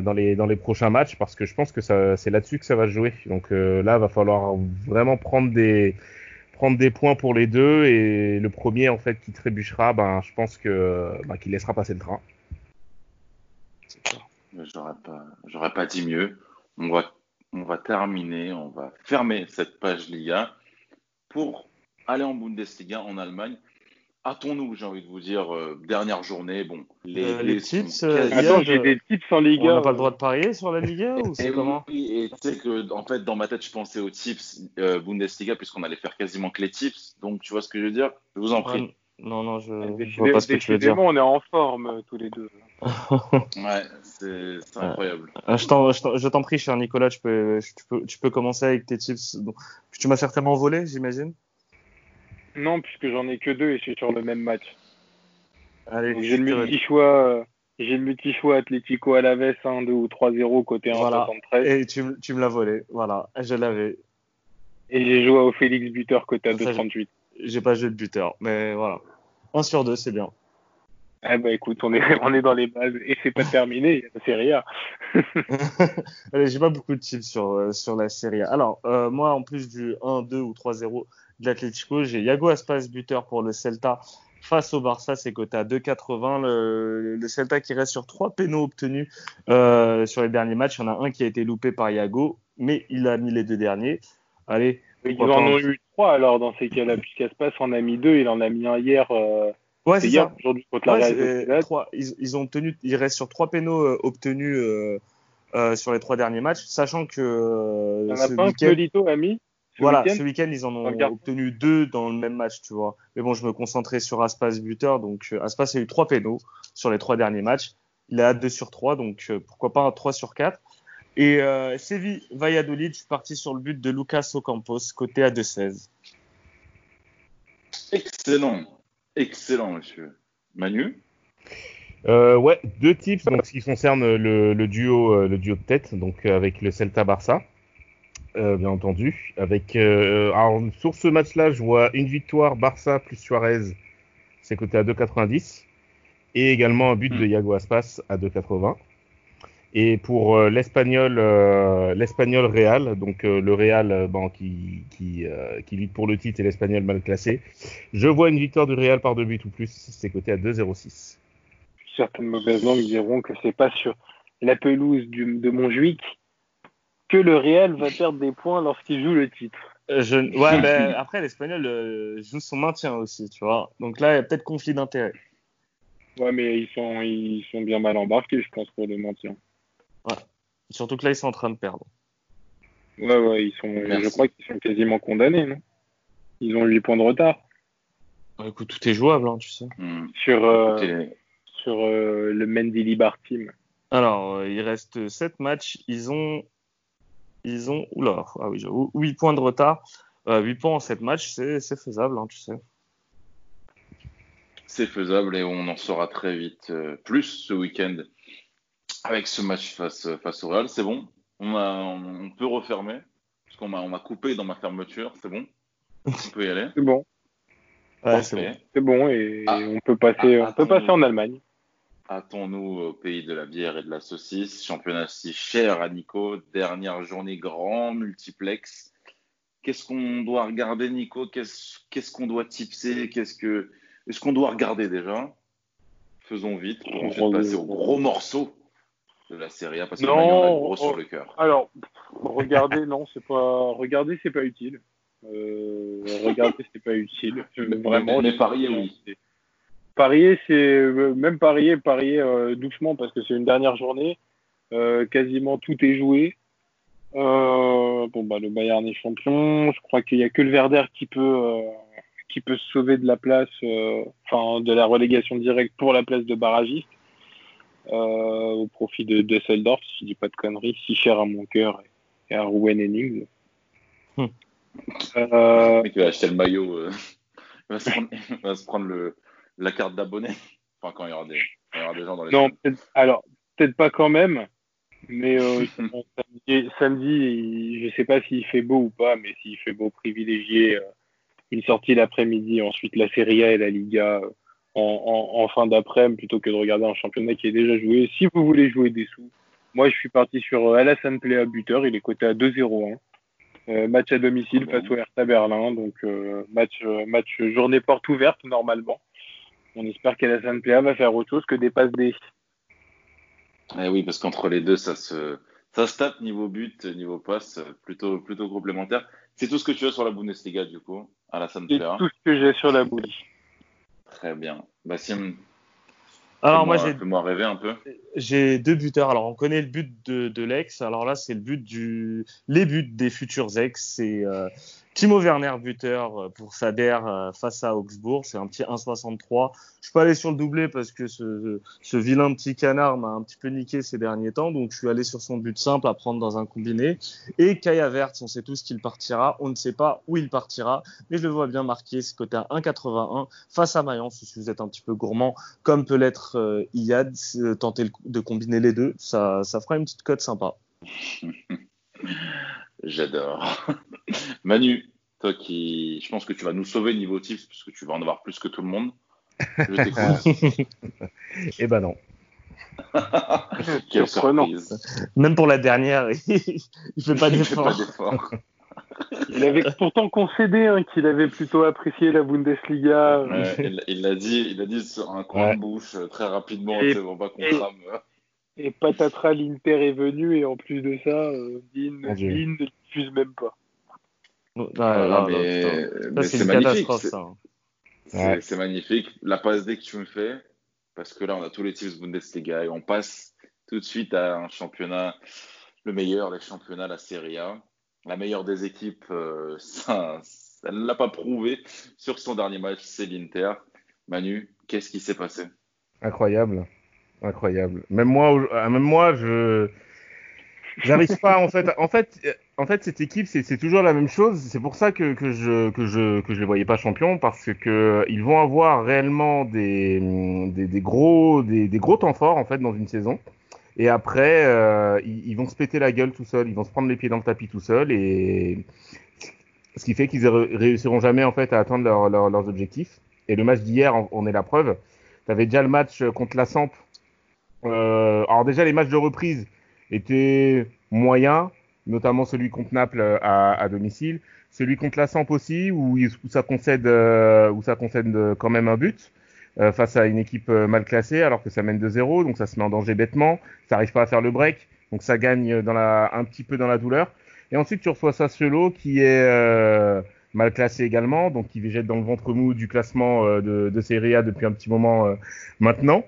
dans les dans les prochains matchs parce que je pense que c'est là-dessus que ça va jouer. Donc euh, là, va falloir vraiment prendre des prendre des points pour les deux et le premier en fait qui trébuchera, ben je pense que ben, qu'il laissera passer le train. J'aurais pas j'aurais pas dit mieux. On va on va terminer, on va fermer cette page Liga pour aller en Bundesliga en Allemagne hâtons-nous, j'ai envie de vous dire, euh, dernière journée, bon, les, euh, les, les tips. Euh, Attends, j'ai des tips en Liga. On n'a pas le droit de parier sur la Liga ou c'est comment Oui, et tu sais que, en fait, dans ma tête, je pensais aux tips euh, Bundesliga puisqu'on allait faire quasiment que les tips. Donc, tu vois ce que je veux dire? Je vous en prie. non, non, je, je vois pas ce que tu veux dire. on est en forme euh, tous les deux. ouais, c'est incroyable. Ouais. Je t'en prie, cher Nicolas, tu peux, tu, peux, tu peux commencer avec tes tips. Donc, tu m'as certainement volé, j'imagine? Non, puisque j'en ai que deux et je suis sur le même match. Allez, j'ai le multi-choix. Euh, j'ai le Atlético Alaves 1, 2 ou 3-0 côté 1,73. Voilà. Et tu, tu me l'as volé. Voilà, je l'avais. Et j'ai joué au Félix buteur côté à 2,38. J'ai pas joué de buteur, mais voilà. 1 sur 2, c'est bien. Eh ben écoute, on est, on est dans les bases et c'est pas terminé, la Serie A. J'ai pas beaucoup de tips sur, euh, sur la Serie A. Alors, euh, moi, en plus du 1, 2 ou 3-0 de l'Atlético, j'ai Yago Aspas buteur pour le Celta face au Barça, c'est coté à 2,80. Le, le, Celta qui reste sur trois pénaux obtenus euh, sur les derniers matchs. Il y en a un qui a été loupé par Yago, mais il a mis les deux derniers. Allez. Ils en ont eu trois alors dans ces cas-là, puisqu'Aspas en a mis deux, il en a mis un hier. Euh... Ouais, c'est hier, aujourd'hui contre ouais, la Real trois, ils, ils, ont obtenu, il reste sur trois pénaux euh, obtenus euh, euh, sur les trois derniers matchs, sachant que. Euh, il y en a pas un que Lito a mis ce voilà, week ce week-end, ils en ont Regarde. obtenu deux dans le même match, tu vois. Mais bon, je me concentrais sur Aspas buteur. Donc, euh, Aspas a eu trois pénaux sur les trois derniers matchs. Il a 2 sur 3, donc euh, pourquoi pas un 3 sur 4. Et euh, Séville Valladolid, je suis parti sur le but de Lucas Ocampos, côté à 2-16. Excellent. Excellent, monsieur. Manu? Euh, ouais, deux tips donc ce qui concerne le, le duo le duo de tête donc avec le Celta Barça euh, bien entendu avec euh, alors sur ce match-là je vois une victoire Barça plus Suarez c'est coté à 2,90 et également un but de Iago Aspas à 2,80 et pour euh, l'espagnol euh, l'espagnol Real donc euh, le Real euh, bon, qui qui, euh, qui lutte pour le titre et l'espagnol mal classé je vois une victoire du Real par deux buts ou plus c'est coté à 2,06 Certaines mauvaises langues diront que c'est pas sur la pelouse du, de Montjuic que le Real va perdre des points lorsqu'il joue le titre. Euh, je... Ouais, ben, après, l'Espagnol euh, joue son maintien aussi, tu vois. Donc là, il y a peut-être conflit d'intérêt. Ouais, mais ils sont, ils sont bien mal embarqués, je pense, pour le maintien. Surtout que là, ils sont en train de perdre. Ouais, ouais, ils sont, Merci. je crois qu'ils sont quasiment condamnés, non? Ils ont 8 points de retard Bah, écoute, tout est jouable, hein, tu sais. Hmm. sur, euh, sur euh, le Mendy Bar Team. Alors, euh, il reste 7 matchs. Ils ont. Ils ont. Oula, ah oui, j'avoue, 8 points de retard. Euh, 8 points en 7 matchs, c'est faisable, hein, tu sais. C'est faisable et on en saura très vite euh, plus ce week-end avec ce match face, face au Real. C'est bon on, a, on, on peut refermer parce qu'on m'a on m'a coupé dans ma fermeture. C'est bon On peut y aller C'est bon, Ouais, c'est bon. Parfait. c'est bon, et Ah. on peut passer, Ah, on peut passer en Allemagne. Hâtons-nous au pays de la bière et de la saucisse. Championnat si cher à Nico. Dernière journée grand multiplex. Qu'est-ce qu'on doit regarder, Nico? Qu'est-ce qu'on doit tipser? Qu'est-ce que est-ce qu'on doit regarder déjà? Faisons vite pour ensuite passer au gros morceau de la série A parce que Non, Manu, on a gros sur le cœur. Alors, regarder, non, c'est pas, regarder, c'est pas utile. Euh, regarder, c'est pas utile. Vraiment. Mais parier, oui. Parier, c'est euh, même parier, parier euh, doucement parce que c'est une dernière journée. Euh, quasiment tout est joué. Euh, bon bah le Bayern est champion. Je crois qu'il y a que le Werder qui peut euh, qui peut se sauver de la place, euh, enfin de la relégation directe pour la place de barragiste euh, au profit de Düsseldorf, si je dis pas de conneries, si cher à mon cœur et à Rouen Henning. Hmm. Euh, Le mec, il va acheter le maillot. euh, il, va se prendre, il va se prendre le, la carte d'abonné. Enfin, quand il y aura des, quand il y aura des gens dans les Non, alors peut-être pas quand même, mais euh, samedi, je sais pas s'il fait beau ou pas, mais s'il fait beau, privilégier euh, une sortie l'après-midi, ensuite la Serie A et la Liga euh, en, en, en fin d'après-midi plutôt que de regarder un championnat qui est déjà joué. Si vous voulez jouer des sous, moi je suis parti sur Alassane Plea buteur, il est coté à 2-0-1. Euh, match à domicile face au Hertha Berlin, donc match, match journée porte ouverte normalement. On espère qu'Alassane Plea va faire autre chose que des passes D. Eh oui, parce qu'entre les deux, ça se, ça se tape niveau but, niveau passe, plutôt, plutôt complémentaire. C'est tout ce que tu as sur la Bundesliga, du coup, Alassane C'est Plea. tout ce que j'ai sur la boulie. Très bien. Bassim, Alors, moi, j'ai rêver un peu. J'ai deux buteurs. Alors, on connaît le but de, de l'ex. Alors là, c'est le but du, les buts des futurs ex. C'est euh, Timo Werner buteur euh, pour Sader euh, face à Augsbourg. C'est un petit 1,63. Je suis pas allé sur le doublé parce que ce, vilain petit canard m'a un petit peu niqué ces derniers temps. Donc, je suis allé sur son but simple à prendre dans un combiné. Et Kaya Vert, on sait tous qu'il partira. On ne sait pas où il partira, mais je le vois bien marqué. C'est côté à 1,81 face à Mayence. Si vous êtes un petit peu gourmand, comme peut l'être euh, Iyad, euh, tenter de combiner les deux, ça, ça fera une petite cote sympa. J'adore. Manu, toi qui, je pense que tu vas nous sauver niveau tips, parce que tu vas en avoir plus que tout le monde. Je t'écoute. Eh ben non. Quelle Surprenant. surprise. Même pour la dernière, il fait pas Il fait pas d'effort. Il avait pourtant concédé hein, qu'il avait plutôt apprécié la Bundesliga. Ouais, il l'a dit, il l'a dit sur un coin Ouais. de bouche euh, très rapidement, Et- sais, pour pas qu'on et-. Et patatras, l'Inter est venu et en plus de ça, euh, Dean. Dean ne diffuse même pas. Là, mais c'est magnifique. c'est- hein. C'est Ouais. magnifique. La passe D que tu me fais, parce que là, on a tous les tips Bundesliga et on passe tout de suite à un championnat, le meilleur des championnats, la Serie A. La meilleure des équipes, euh, ça, elle ne l'a pas prouvé sur son dernier match, c'est l'Inter. Manu, qu'est-ce qui s'est passé? Incroyable. Incroyable. Même moi, euh, même moi, je j'arrive pas en fait. En fait, euh, en fait, cette équipe, c'est toujours la même chose. C'est pour ça que, je que je que je les voyais pas champions parce que ils vont avoir réellement des des, des gros des, gros temps forts en fait dans une saison. Et après, euh, ils, vont se péter la gueule tout seuls. Ils vont se prendre les pieds dans le tapis tout seuls et ce qui fait qu'ils réussiront jamais en fait à atteindre leur, leur, leurs objectifs. Et le match d'hier, on est la preuve. Tu avais déjà le match contre la Samp. Euh, alors déjà les matchs de reprise étaient moyens notamment celui contre Naples euh, à, à domicile, celui contre la Samp aussi, où, où ça concède, euh, où ça concède euh, quand même un but euh, face à une équipe mal classée, alors que ça mène de 0 donc ça se met en danger bêtement, ça arrive pas à faire le break, donc ça gagne dans la, un petit peu dans la douleur. Et ensuite tu reçois Sassuolo qui est mal classé également, donc qui végète dans le ventre mou du classement de, de Serie A depuis un petit moment maintenant.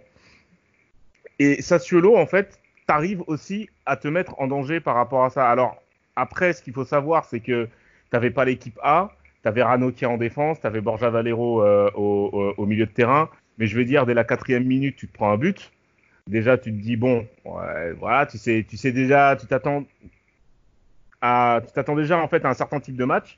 Et Sassuolo, en fait, t'arrives aussi à te mettre en danger par rapport à ça. Alors, après, ce qu'il faut savoir, c'est que t'avais pas l'équipe A, t'avais Ranocchia en défense, t'avais Borja Valero euh, au, milieu de terrain, mais je veux dire, dès la quatrième minute, tu te prends un but. Déjà, tu te dis, bon, ouais, voilà, tu sais, tu sais déjà, tu t'attends tu t'attends déjà, en fait, à un certain type de match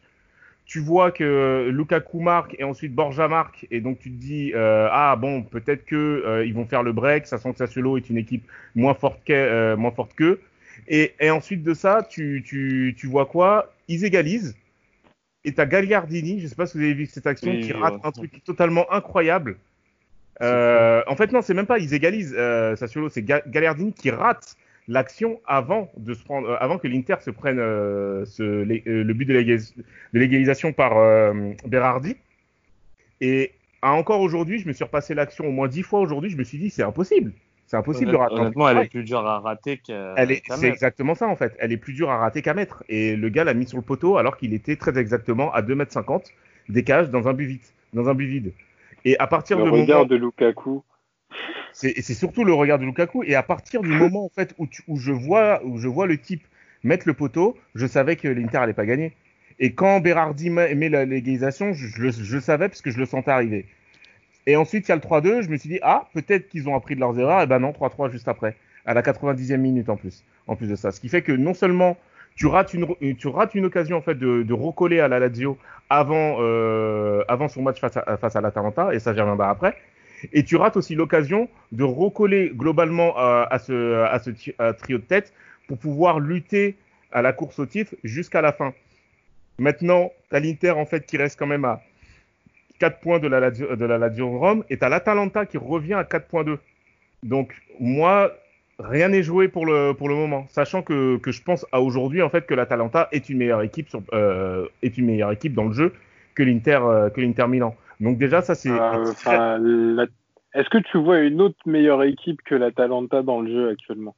tu vois que Lukaku marque et ensuite Borja marque et donc tu te dis euh, ah bon peut-être que euh, ils vont faire le break, ça sent que Sassuolo est une équipe moins forte que euh, moins forte qu'eux. Et, et ensuite de ça tu, tu, tu vois quoi? Ils égalisent et t'as Gagliardini, je sais pas si vous avez vu cette action qui rate un truc totalement incroyable. Euh, en fait non c'est même pas ils égalisent Sassuolo, c'est Gagliardini qui rate l'action avant de se prendre, euh, avant que l'Inter se prenne euh, ce, les, euh, le but de l'égalisation par euh, Berardi. Et encore aujourd'hui, je me suis repassé l'action au moins dix fois aujourd'hui. Je me suis dit, c'est impossible. C'est impossible Honnête, de rater. Honnêtement, elle est plus dure à rater qu'à. Est, c'est exactement ça en fait. Elle est plus dure à rater qu'à mettre. Et le gars l'a mis sur le poteau alors qu'il était très exactement à 2 mètres 50 des cages dans un but vide, dans un but vide. Et à partir le de regard moment... de Lukaku. C'est surtout le regard de Lukaku. Et à partir du moment en fait où, je vois où je vois le type mettre le poteau, je savais que l'Inter allait pas gagner. Et quand Berardi met l'égalisation, je, je, je, savais parce que je le sentais arriver. Et ensuite, il y a le 3-2. Je me suis dit, ah, peut-être qu'ils ont appris de leurs erreurs. Et ben non, 3-3 juste après, à la 90e minute en plus. En plus de ça, ce qui fait que non seulement tu rates une, tu rates une occasion en fait de, recoller à la Lazio avant, euh, avant son match face à, face à et ça reviendrai après. Et tu rates aussi l'occasion de recoller globalement à, ce, trio de tête pour pouvoir lutter à la course au titre jusqu'à la fin. Maintenant, t'as l'Inter en fait qui reste quand même à 4 points de la Lazio, Rome et t'as l'Atalanta qui revient à 4.2. Donc moi, rien n'est joué pour le moment, sachant que, je pense à aujourd'hui en fait que l'Atalanta est une meilleure équipe euh, est une meilleure équipe dans le jeu que l'Inter euh, que l'Inter Milan. Donc déjà ça c'est. Euh, très... la... Est-ce que tu vois une autre meilleure équipe que l'Atalanta dans le jeu actuellement?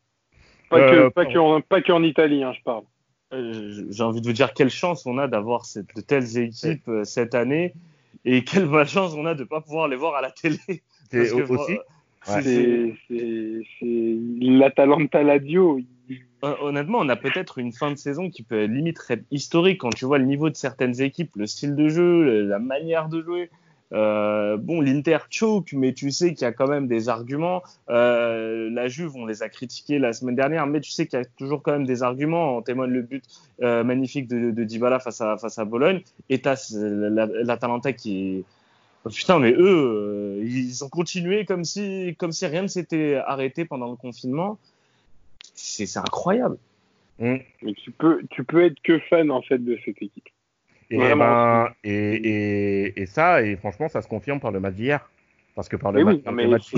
Pas que pas qu'en pas qu'en Italie, hein, je parle. Euh, J'ai envie de vous dire quelle chance on a d'avoir de telles équipes ouais. cette année et quelle malchance on a de pas pouvoir les voir à la télé. Parce que, aussi. C'est l'Atalanta Ladio. Honnêtement, on a peut-être une fin de saison qui peut limite être historique quand tu vois le niveau de certaines équipes, le style de jeu, la manière de jouer. Euh, bon, l'Inter choke, mais tu sais qu'il y a quand même des arguments. Euh, la Juve, on les a critiqués la semaine dernière, mais tu sais qu'il y a toujours quand même des arguments. En témoigne le but euh, magnifique de, de Dybala face à face à Bologne. Et t'as l'Atalanta qui est Oh, putain, mais eux, ils ont continué comme si, comme si rien ne s'était arrêté pendant le confinement. C'est incroyable. Mmh. Tu peux, tu peux être que fan en fait de cette équipe. Et, ben, et, et, et, ça, et franchement, ça se confirme par le match d'hier. Parce que par le, oui, match, le match,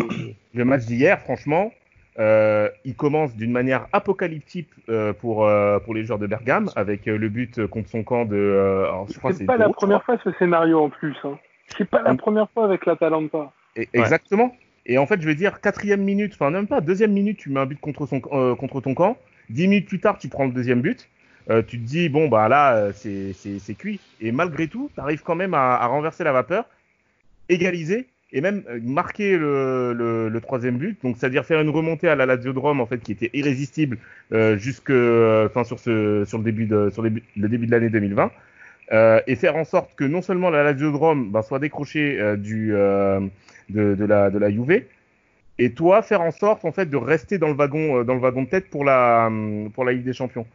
le match d'hier, franchement, euh, il commence d'une manière apocalyptique euh, pour, euh, pour les joueurs de Bergame, avec le but contre son camp de. Euh, c'est pas la première fois ce scénario en plus. Hein. C'est pas la première fois avec l'Atalanta. Exactement. Ouais. Et en fait, je veux dire, quatrième minute, enfin même pas, deuxième minute, tu mets un but contre, son, euh, contre ton camp. Dix minutes plus tard, tu prends le deuxième but. Euh, tu te dis, bon, bah là, c'est cuit. Et malgré tout, tu arrives quand même à, renverser la vapeur, égaliser et même marquer le, le, troisième but. Donc, c'est-à-dire faire une remontée à la Lazio de Rome, en fait, qui était irrésistible euh, jusque, enfin, sur, sur le début de, de l'année 2020. Euh, et faire en sorte que non seulement la Lazio de Rome ben, soit décrochée euh, du, euh, de, de, la, de la Juve, et toi faire en sorte en fait de rester dans le wagon, dans le wagon de tête pour la, pour la Ligue des Champions.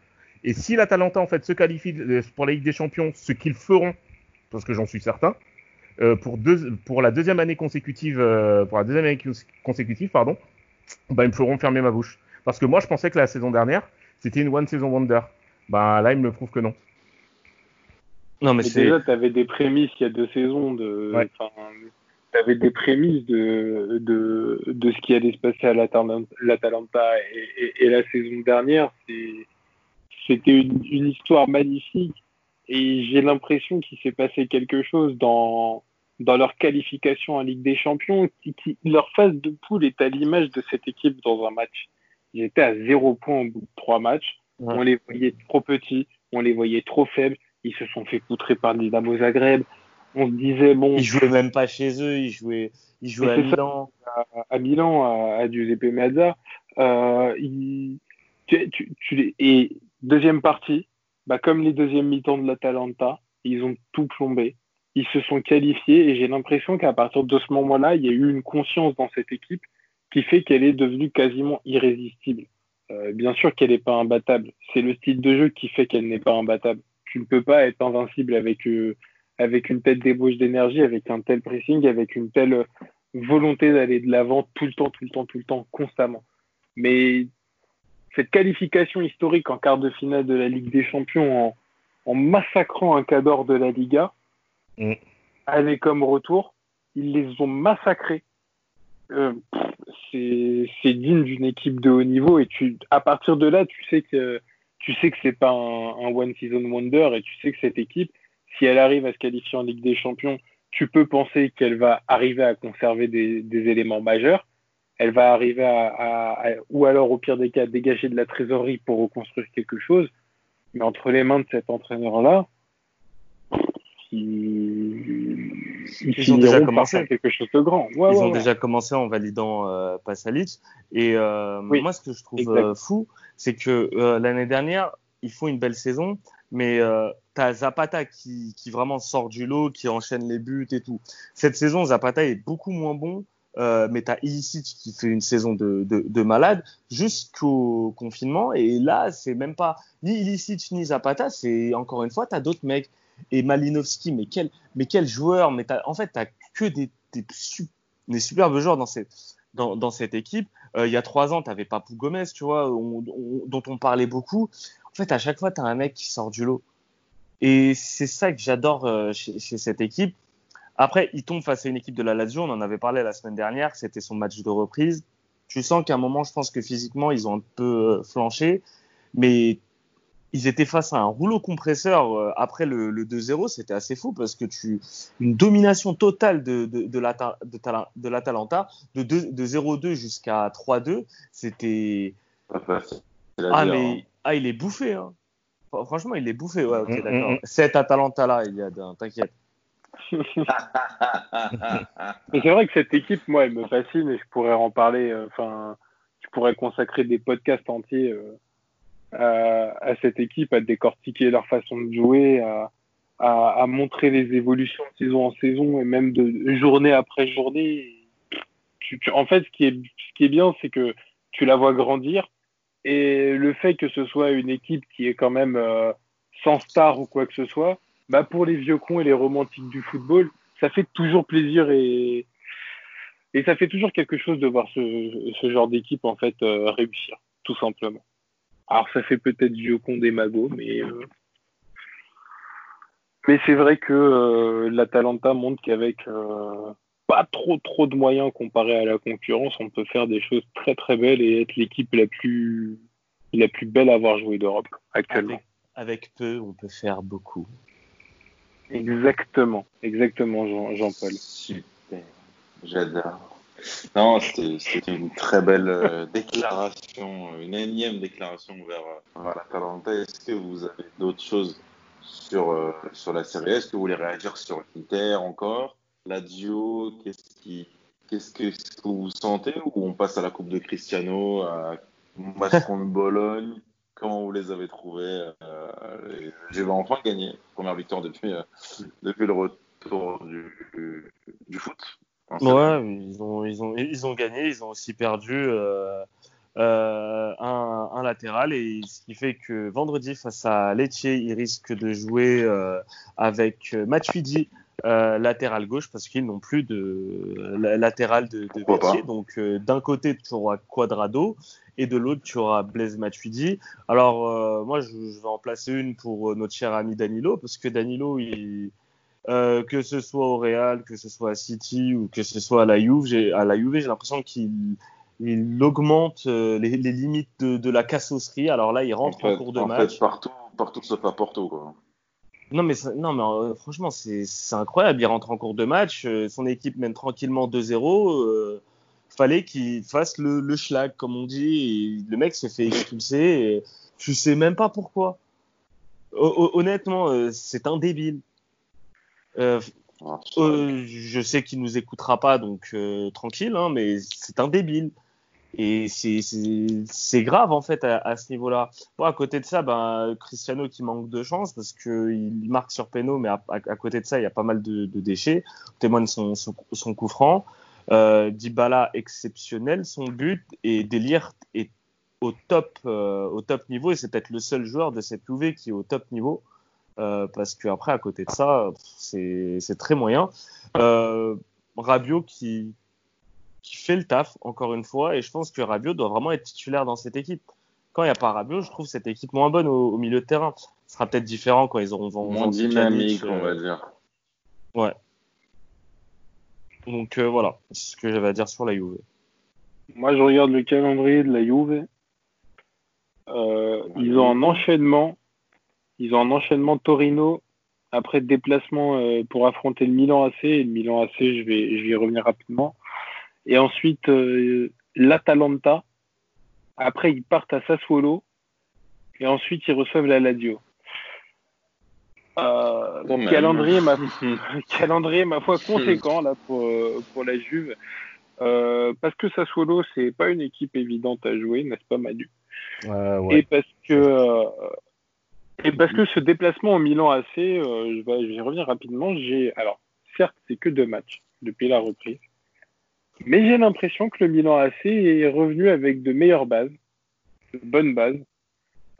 Et si l'Atalanta en fait se qualifie pour la Ligue des Champions, ce qu'ils feront, parce que j'en suis certain, euh, pour, deux, pour la deuxième année consécutive, euh, pour la deuxième année consécutive, pardon, bah, ils me feront fermer ma bouche. Parce que moi, je pensais que la saison dernière, c'était une one season wonder. Bah là, ils me prouvent que non. Non, mais, déjà, tu avais des prémices il y a deux saisons de. Tu avais des prémices de, de, de ce qui allait se passer à l'Atalanta et, et, la saison dernière. C'était une, une histoire magnifique et j'ai l'impression qu'il s'est passé quelque chose dans, dans leur qualification en Ligue des Champions. Qui, leur phase de poule est à l'image de cette équipe dans un match. Ils étaient à zéro point au bout de trois matchs. On les voyait trop petits, on les voyait trop faibles. Ils se sont fait poutrer par Dynamo Zagreb. On se disait, bon. Ils jouaient même pas chez eux, ils jouaient, ils jouaient à Milan. à, Milan, à, à Giuseppe Meazza. Euh, tu, tu, tu, et deuxième partie, bah, comme les deuxièmes mi-temps de l'Atalanta, ils ont tout plombé. Ils se sont qualifiés et j'ai l'impression qu'à partir de ce moment-là, il y a eu une conscience dans cette équipe qui fait qu'elle est devenue quasiment irrésistible. Euh, bien sûr qu'elle n'est pas imbattable. C'est le style de jeu qui fait qu'elle n'est pas imbattable. Tu ne peux pas être invincible avec, euh, avec une telle débauche d'énergie, avec un tel pressing, avec une telle volonté d'aller de l'avant tout le temps, tout le temps, tout le temps, constamment. Mais cette qualification historique en quart de finale de la Ligue des Champions en, massacrant un cadre de la Liga, mm. aller comme retour, ils les ont massacrés. Euh, c'est digne d'une équipe de haut niveau et tu, à partir de là, tu sais que tu sais que c'est pas un, one season wonder et tu sais que cette équipe, si elle arrive à se qualifier en Ligue des Champions, tu peux penser qu'elle va arriver à conserver des éléments majeurs elle va arriver à, ou alors au pire des cas, dégager de la trésorerie pour reconstruire quelque chose. Mais entre les mains de cet entraîneur-là, ils, ont déjà commencé quelque chose de grand. ils ont déjà commencé en validant euh, Pasalic. Et euh, moi, ce que je trouve euh, fou, c'est que euh, l'année dernière, ils font une belle saison, mais tu as Zapata qui, qui vraiment sort du lot, qui enchaîne les buts et tout. Cette saison, Zapata est beaucoup moins bon euh, mais t'as Ilicic qui fait une saison de, de, de malade jusqu'au confinement. Et là, c'est même pas ni Ilicic ni Zapata, c'est encore une fois, t'as d'autres mecs. Et Malinowski, mais quel, mais quel joueur Mais as, en fait, t'as que des, des, superbes joueurs dans cette, dans, cette équipe. Euh, il y a trois ans, t'avais Papou Gomez, tu vois, dont on parlait beaucoup. En fait, à chaque fois, t'as un mec qui sort du lot. Et c'est ça que j'adore euh, chez, cette équipe. Après, il tombe face à une équipe de la Lazio. On en avait parlé la semaine dernière. C'était son match de reprise. Tu sens qu'à un moment, je pense que physiquement, ils ont un peu euh, flanché. Mais ils étaient face à un rouleau compresseur euh, après le, 2-0. C'était assez fou parce que tu une domination totale de, de, de l'Atalanta de, de 0-2 jusqu'à 3-2. C'était. Ah, mais hein. ah, il est bouffé. Hein. Franchement, il est bouffé. Ouais, ok, mm, mm, d'accord. Mm. Cet Atalanta-là, il y a t'inquiète. Mais c'est vrai que cette équipe, moi, elle me fascine et je pourrais en parler. Euh, enfin, je pourrais consacrer des podcasts entiers euh, à, cette équipe, à décortiquer leur façon de jouer, à, montrer les évolutions de saison en saison et même de journée après journée. en fait, ce qui est, ce qui est bien, c'est que tu la vois grandir et le fait que ce soit une équipe qui est quand même euh, sans star ou quoi que ce soit, bah pour les vieux cons et les romantiques du football, ça fait toujours plaisir et, et ça fait toujours quelque chose de voir ce, ce genre d'équipe en fait euh, réussir, tout simplement. Alors ça fait peut-être vieux con des magots, mais euh, mais c'est vrai que euh, l'Atalanta montre qu'avec pas trop trop de moyens comparé à la concurrence, on peut faire des choses très très belles et être l'équipe la plus la plus belle à avoir joué d'Europe actuellement. avec peu, on peut faire beaucoup. Exactement, exactement, Jean-Paul. Super, j'adore. Non, c'était une très belle euh, déclaration, une énième déclaration vers, euh, vers l'Atalanta. Est-ce que vous avez d'autres choses sur, euh, sur la série Est-ce que vous voulez réagir sur l'Inter encore? La Dio Qu'est-ce que vous sentez? Ou on passe à la Coupe de Cristiano, à match contre Bologne? Comment vous les avez trouvés euh, J'ai enfin gagné. Première victoire depuis, euh, depuis le retour du, du foot. Ouais, ils ont, ils, ont, ils ont gagné, ils ont aussi perdu. Euh, euh, un, un, latéral et ce qui fait que vendredi face à Lecce, il risque de jouer avec Matuidi euh, latéral gauche parce qu'ils n'ont plus de latéral de, de métier. Donc d'un côté tu auras Quadrado et de l'autre tu auras Blaise Matuidi. Alors moi je, je, vais en placer une pour notre cher ami Danilo parce que Danilo il euh, que ce soit au Real, que ce soit à City ou que ce soit à la Juve, j'ai, à la Juve, j'ai l'impression qu'il il augmente euh, les, les, limites de, de, la cassosserie. Alors là, il rentre en, cours de en match. Fait, partout, partout sauf à Porto, quoi. Non mais, non, mais euh, franchement, c'est, incroyable. Il rentre en cours de match, euh, son équipe mène tranquillement 2-0. Euh, fallait qu'il fasse le, le schlag, comme on dit. Et le mec se fait expulser. Et je sais même pas pourquoi. Honnêtement, c'est un débile. Euh, euh, je sais qu'il nous écoutera pas, donc euh, tranquille, hein, mais c'est un débile. Et c'est grave en fait à, ce niveau-là. Bon, à côté de ça, ben, Cristiano qui manque de chance parce qu'il marque sur péno, mais à, côté de ça, il y a pas mal de, déchets. témoigne son, son, coup franc. Euh, Dybala exceptionnel, son but et Delire est au top, euh, au top niveau et c'est peut-être le seul joueur de cette UV qui est au top niveau. Euh, parce que après à côté de ça c'est très moyen euh, Rabiot qui qui fait le taf encore une fois et je pense que Rabiot doit vraiment être titulaire dans cette équipe. Quand il n'y a pas Rabiot je trouve cette équipe moins bonne au, au milieu de terrain. Ce sera peut-être différent quand ils auront moins dynamique on va dire. Ouais. Donc euh, voilà. C'est ce que j'avais à dire sur la Juve. Moi je regarde le calendrier de la Juve. Ils ont un enchaînement. Ils ont un enchaînement Torino après déplacement euh, pour affronter le Milan AC. Et le Milan AC, je vais, je vais y revenir rapidement. Et ensuite, euh, l'Atalanta. Après, ils partent à Sassuolo. Et ensuite, ils reçoivent la Lazio. Euh, bon, calendrier, ma, calendrier, ma foi, conséquent là, pour, pour la Juve. Euh, parce que Sassuolo, c'est pas une équipe évidente à jouer, n'est-ce pas, Madu euh, ouais. Et parce que euh, et parce que ce déplacement au Milan AC, euh, je, vais, je vais revenir rapidement. J'ai, alors, certes, c'est que deux matchs depuis la reprise, mais j'ai l'impression que le Milan AC est revenu avec de meilleures bases, de bonnes bases.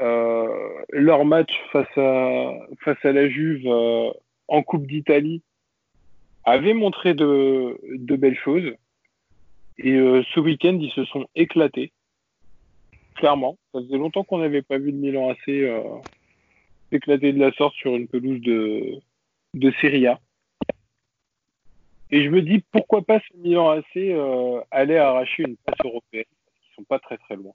Euh, leur match face à face à la Juve euh, en Coupe d'Italie avait montré de, de belles choses. Et euh, ce week-end, ils se sont éclatés. Clairement, ça faisait longtemps qu'on n'avait pas vu le Milan AC éclaté de la sorte sur une pelouse de, de Serie A. Et je me dis pourquoi pas ce Milan AC euh, aller arracher une place européenne parce qu'ils sont pas très très loin.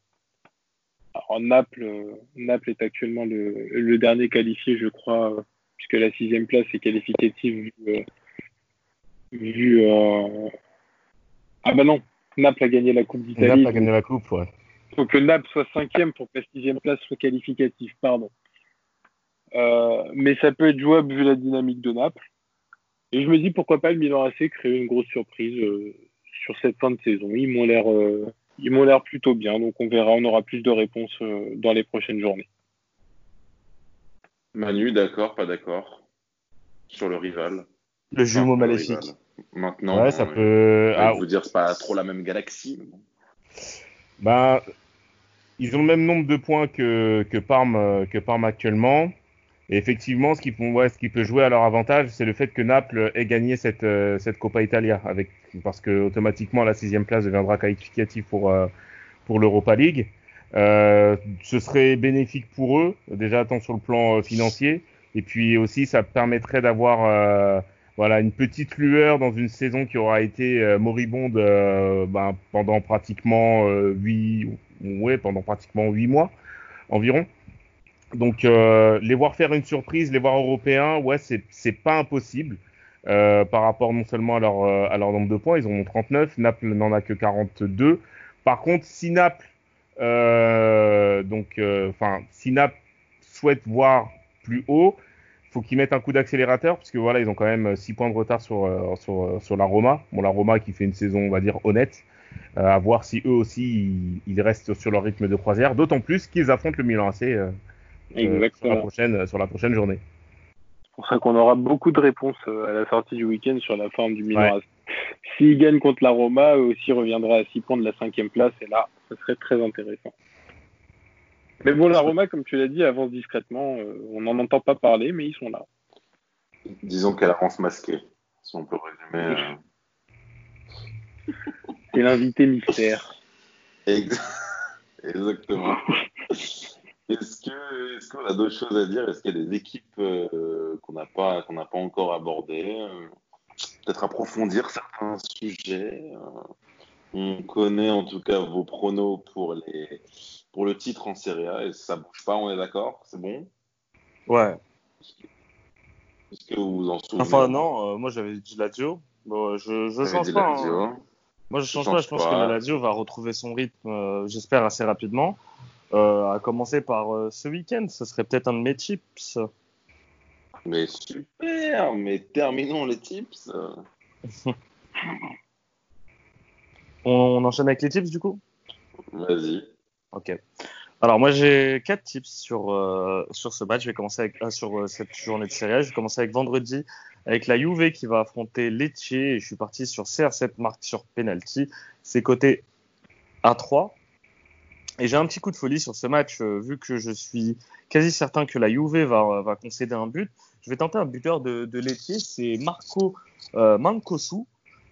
Alors Naples, euh, Naples est actuellement le, le, dernier qualifié, je crois, euh, puisque la sixième place est qualificative vu, euh, ah bah non, Naples a gagné la Coupe d'Italie. Naples a gagné la Coupe, ouais. Faut que Naples soit cinquième pour que la sixième place soit qualificative, pardon. Euh, mais ça peut être jouable vu la dynamique de Naples. Et je me dis pourquoi pas le Milan AC créer une grosse surprise euh, sur cette fin de saison. Ils m'ont l'air, euh, ils m'ont l'air plutôt bien, donc on verra, on aura plus de réponses euh, dans les prochaines journées. Manu, d'accord, pas d'accord? Sur le rival. Le jumeau enfin, maléfique. Le Maintenant, ouais, ça peut. Ah, vous dire c'est pas trop la même galaxie. Bah, ils ont le même nombre de points que que Parme, que Parme actuellement. Et effectivement, ce qui, ouais, ce qui peut jouer à leur avantage, c'est le fait que Naples ait gagné cette, euh, cette Coppa Italia, avec, parce que automatiquement la sixième place deviendra qualificative pour, euh, pour l'Europa League. Euh, ce serait bénéfique pour eux, déjà tant sur le plan financier, et puis aussi ça permettrait d'avoir voilà une petite lueur dans une saison qui aura été moribonde ben, pendant pratiquement huit, ouais, pendant pratiquement huit mois environ. Donc euh, les voir faire une surprise, les voir européens, ouais, c'est pas impossible euh, par rapport non seulement à leur euh, à leur nombre de points, ils ont 39, Naples n'en a que 42. Par contre, si Naples euh, donc enfin si Naples souhaite voir plus haut, faut qu'ils mettent un coup d'accélérateur parce que voilà, ils ont quand même 6 points de retard sur sur sur la Roma. Bon la Roma qui fait une saison on va dire honnête. à voir si eux aussi ils, ils restent sur leur rythme de croisière, d'autant plus qu'ils affrontent le Milan AC euh, sur, la prochaine, sur la prochaine journée. C'est pour ça qu'on aura beaucoup de réponses euh, à la sortie du week-end sur la forme du Milan. Ouais. S'ils gagnent contre la Roma, eux aussi reviendra à 6 points de la cinquième place. Et là, ça serait très intéressant. Mais bon, la Roma, comme tu l'as dit, avance discrètement. Euh, on n'en entend pas parler, mais ils sont là. Disons qu'elle avance masquée, si on peut résumer. Euh. C'est l'invité mystère. Exactement. Est-ce qu'on a d'autres choses à dire? Est-ce qu'il y a des équipes euh, qu'on n'a pas, qu'on n'a pas encore abordées Peut-être approfondir certains sujets. on connaît en tout cas vos pronos pour les pour le titre en Serie A et ça bouge pas, on est d'accord? C'est bon? Ouais. Est-ce que vous vous en souvenez? Enfin, non, euh, moi j'avais dit Lazio. Bon, je je change pas. Hein. Moi je change, pas, je pense que la Lazio va retrouver son rythme, euh, j'espère, assez rapidement. Euh, à commencer par euh, ce week-end, ce serait peut-être un de mes tips. Mais super, mais terminons les tips. on, enchaîne avec les tips du coup? Vas-y. Ok. Alors moi j'ai quatre tips sur euh, sur ce match. Je vais commencer avec euh, sur euh, cette journée de série. Je vais commencer avec vendredi avec la Juve qui va affronter Lecce. Et je suis parti sur CR7 marque sur penalty. C'est côté A3. Et j'ai un petit coup de folie sur ce match vu que je suis quasi certain que la Juve va va concéder un but. Je vais tenter un buteur de, de Lecce. C'est Marco Mancosu.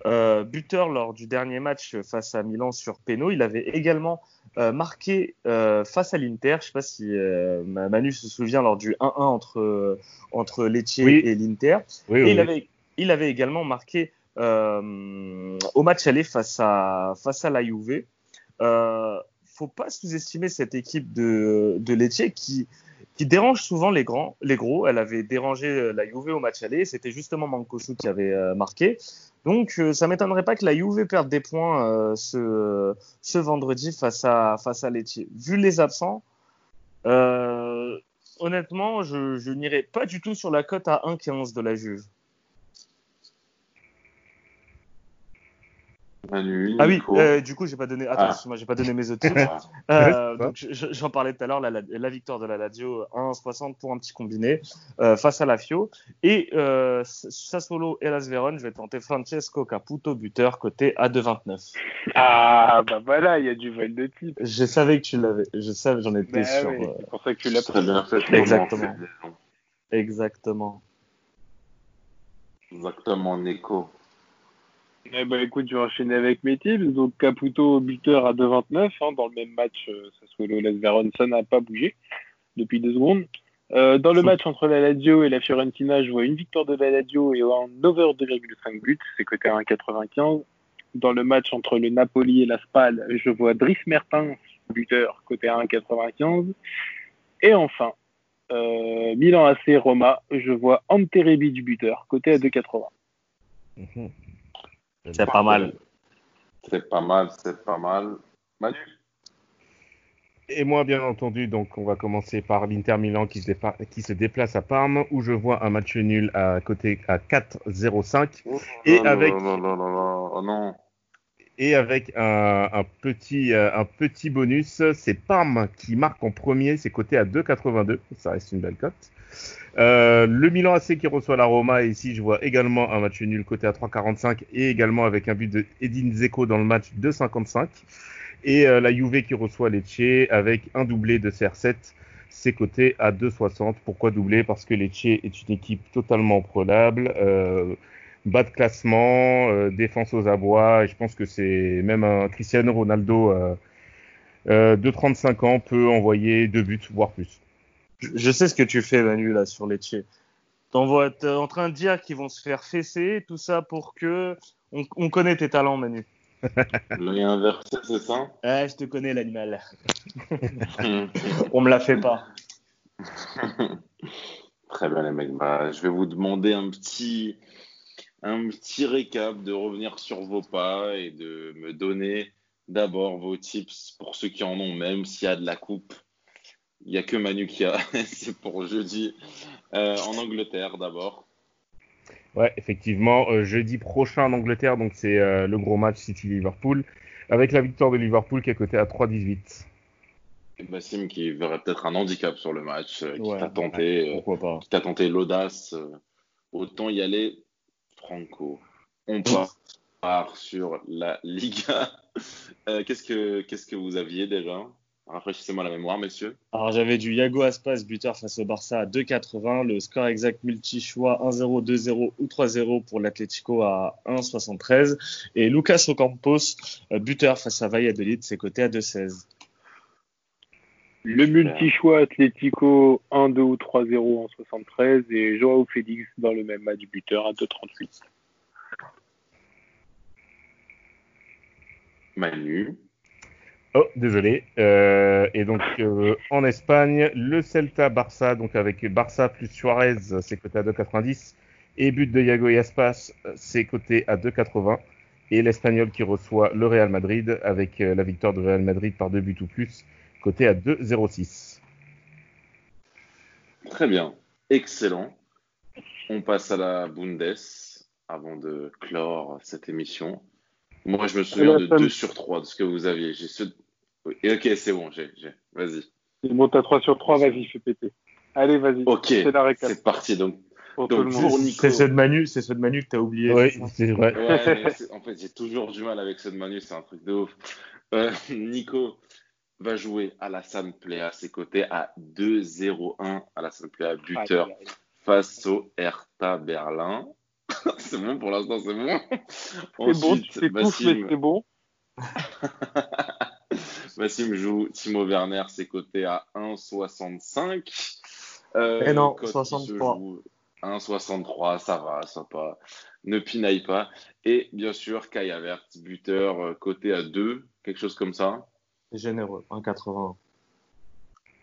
buteur lors du dernier match face à Milan sur Peno. Il avait également euh, marqué euh, face à l'Inter. Je ne sais pas si euh, Manu se souvient lors du 1-1 entre, entre Lecce et l'Inter. Oui, il, avait, il avait également marqué au match aller face à, face à la Juve. Euh, faut pas sous-estimer cette équipe de, de Lecce qui, qui dérange souvent les grands, les gros. Elle avait dérangé la Juve au match aller. C'était justement Mancosu qui avait marqué. Donc, euh, ça m'étonnerait pas que la Juve perde des points euh, ce, ce vendredi face à, face à Lecce. Vu les absents, euh, honnêtement, je, je n'irai pas du tout sur la cote à 1,15 de la Juve. Ah oui, euh, du coup, j'ai pas donné. Attends, ah. moi, j'ai pas donné mes autres euh, donc, j'en parlais tout à l'heure, la, la, victoire de la Lazio 1,60 pour un petit combiné euh, face à la Fio. Et euh, Sassuolo et Las Vérone, je vais tenter Francesco Caputo, buteur, côté à 2,29. Ah, bah voilà, il y a du vol de type. Je savais que tu l'avais. Je savais, j'en étais bah sûr. Oui, c'est pour ça que tu l'as très bien fait. Exactement. Exactement. Exactement, Nico. Eh ben, écoute, je vais enchaîner avec mes tips. Donc, Caputo, buteur à 2,29. Hein, dans le même match, euh, le Las Vérone, ça n'a pas bougé depuis deux secondes. Euh, dans le match entre la Lazio et la Fiorentina, je vois une victoire de la Lazio et un over 2,5 buts. C'est côté 1,95. Dans le match entre le Napoli et la Spal, je vois Dries Mertens, buteur, côté 1,95. Et enfin, euh, Milan AC Roma, je vois Anterebi du buteur, côté à 2,80. C'est pas mal. C'est pas mal, c'est pas mal. Manu et moi, bien entendu, donc on va commencer par l'Inter Milan qui se, qui se, déplace à Parme, où je vois un match nul à côté à 4-0-5 et avec non. et avec un, un, petit euh, un petit bonus, c'est Parme qui marque en premier, c'est coté à 2,82, ça reste une belle cote. Euh, le Milan AC qui reçoit la Roma, et ici je vois également un match nul côté à 3,45 et également avec un but de Edin Zeko dans le match 2,55. Et euh, la Juve qui reçoit Lecce avec un doublé de CR7, c'est coté à 2,60. Pourquoi doubler? Parce que Lecce est une équipe totalement prenable. Euh, bas de classement, défense aux abois, et je pense que c'est même un Cristiano Ronaldo de 35 ans peut envoyer deux buts, voire plus. Je sais ce que tu fais, Manu, là, sur les T'es en train de dire qu'ils vont se faire fesser, tout ça pour que. On, connaît tes talents, Manu. L'œil inversé, c'est ça? Ouais, je te connais, l'animal. on me la fait pas. Très bien, les mecs. Bah, je vais vous demander un petit, un petit récap, de revenir sur vos pas et de me donner d'abord vos tips pour ceux qui en ont, même s'il y a de la coupe il n'y a que Manu qui a. c'est pour jeudi euh, en Angleterre d'abord. Ouais, effectivement, euh, jeudi prochain en Angleterre, donc c'est euh, le gros match City-Liverpool, avec la victoire de Liverpool qui est cotée à 3-18. Et Bassim qui verrait peut-être un handicap sur le match, qui t'a tenté, tenté l'audace. autant y aller, Franco. On part part sur la Liga. Euh, qu'est-ce que qu'est-ce que vous aviez déjà? Rafraîchissez-moi la mémoire, messieurs. Alors j'avais du Yago Aspas, buteur face au Barça à 2,80. Le score exact multi-choix 1-0, 2-0 ou 3-0 pour l'Atlético à 1,73. Et Lucas Ocampos, euh, buteur face à Valladolid, c'est coté à 2,16. Le multi-choix Atlético 1-2 ou 3-0 en 73 et Joao Félix dans le même match buteur à 2,38. Manu. Oh, désolé. Euh, et donc, euh, en Espagne, le Celta-Barça, donc avec Barça plus Suarez, c'est coté à 2,90. Et but de Yago Aspas, c'est coté à 2,80. Et l'Espagnol qui reçoit le Real Madrid avec euh, la victoire de Real Madrid par deux buts ou plus, coté à 2,06. Très bien. Excellent. On passe à la Bundes avant de clore cette émission. Moi, je me souviens de 2 sur 3 de ce que vous aviez. J'ai ce... Ok, c'est bon, j'ai. Vas-y. C'est bon, t'as 3 sur 3, vas-y, fais péter. Allez, vas-y. Ok, c'est parti. Donc, Pour donc pour Nico. C'est ceux de Manu, c'est ceux de Manu que t'as oublié. Oui, c'est vrai. Ouais, mais c'est- en fait, j'ai toujours du mal avec ce de Manu, c'est un truc de ouf. Euh, Nico va jouer Alassane Plea à ses côtés à 2-0-1. Alassane Plea, buteur Aïe, aïe. face au Hertha Berlin. c'est bon pour l'instant, c'est bon. C'est bon, tu mais c'est bon. Bassim joue Timo Werner, ses côtés à 1,65. Euh, Eh non, cote qui 63. se joue 1,63, ça va, ça va. Ne pinaille pas. Et bien sûr, Kai Havertz, buteur, euh, côté à 2, quelque chose comme ça. C'est généreux, 1,80.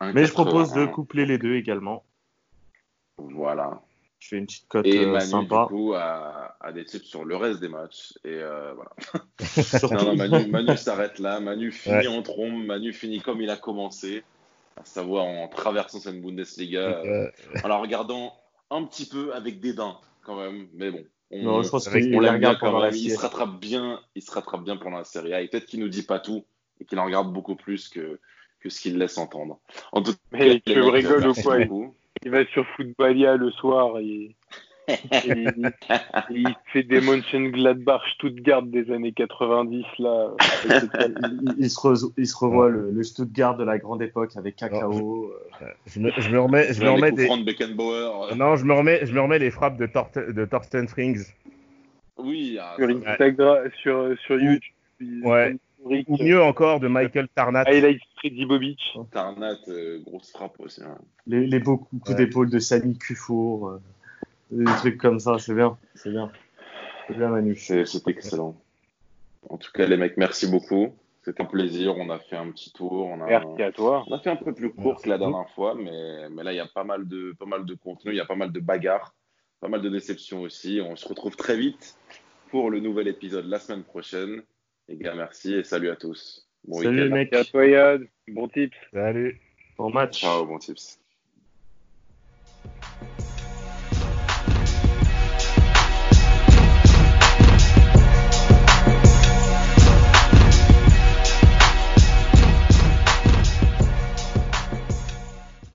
1,81. Mais je propose de coupler les deux également. Voilà. Je fais une petite cote Et euh, Manu, sympa. du coup, a, a des tips sur le reste des matchs. Et euh, voilà. Non, non, Manu, Manu s'arrête là. Manu finit Ouais. en trombe. Manu finit comme il a commencé, à savoir en traversant cette Bundesliga, euh, en la regardant un petit peu avec dédain quand même. Mais bon, on, Non, je pense qu'il l'aime bien quand même. Il se rattrape bien. Il se rattrape bien pendant la Serie A. Et peut-être qu'il nous dit pas tout et qu'il en regarde beaucoup plus que que ce qu'il laisse entendre. En tout cas, Mais tu rigoles ou quoi. Il va sur Footballia le soir et, et il, il fait des Mönchengladbach Stuttgart des années 90 là. il, il se re- il se revoit le, le Stuttgart de la grande époque avec Cacao. euh, je, me, je me remets, je me Les remets coups des. francs de Beckenbauer. Non, je me remets, je me remets les frappes de, de Thorsten Frings. Oui, ah, sur Instagram, sur, sur YouTube. Ouais. Ou mieux encore de Michael Tarnat. Highlight Freddy Bobic. Tarnat, euh, grosse frappe aussi. hein. les, les beaux coups Ouais. d'épaule de Samy Cufour. euh, des trucs comme ça, c'est bien. C'est bien. C'est bien, Manu. C'est c'est excellent. En tout cas, les mecs, merci beaucoup. C'était un plaisir. On a fait un petit tour. On a, Merci à toi. on a fait un peu plus court Merci que la dernière fois, mais, mais là, il y a pas mal, de, pas mal de contenu. Il y a pas mal de bagarres, pas mal de déceptions aussi. On se retrouve très vite pour le nouvel épisode la semaine prochaine. Les gars, merci et salut à tous. Bon Salut, à toi Yad. Bon tips. Salut. Bon match. Ciao, bon tips.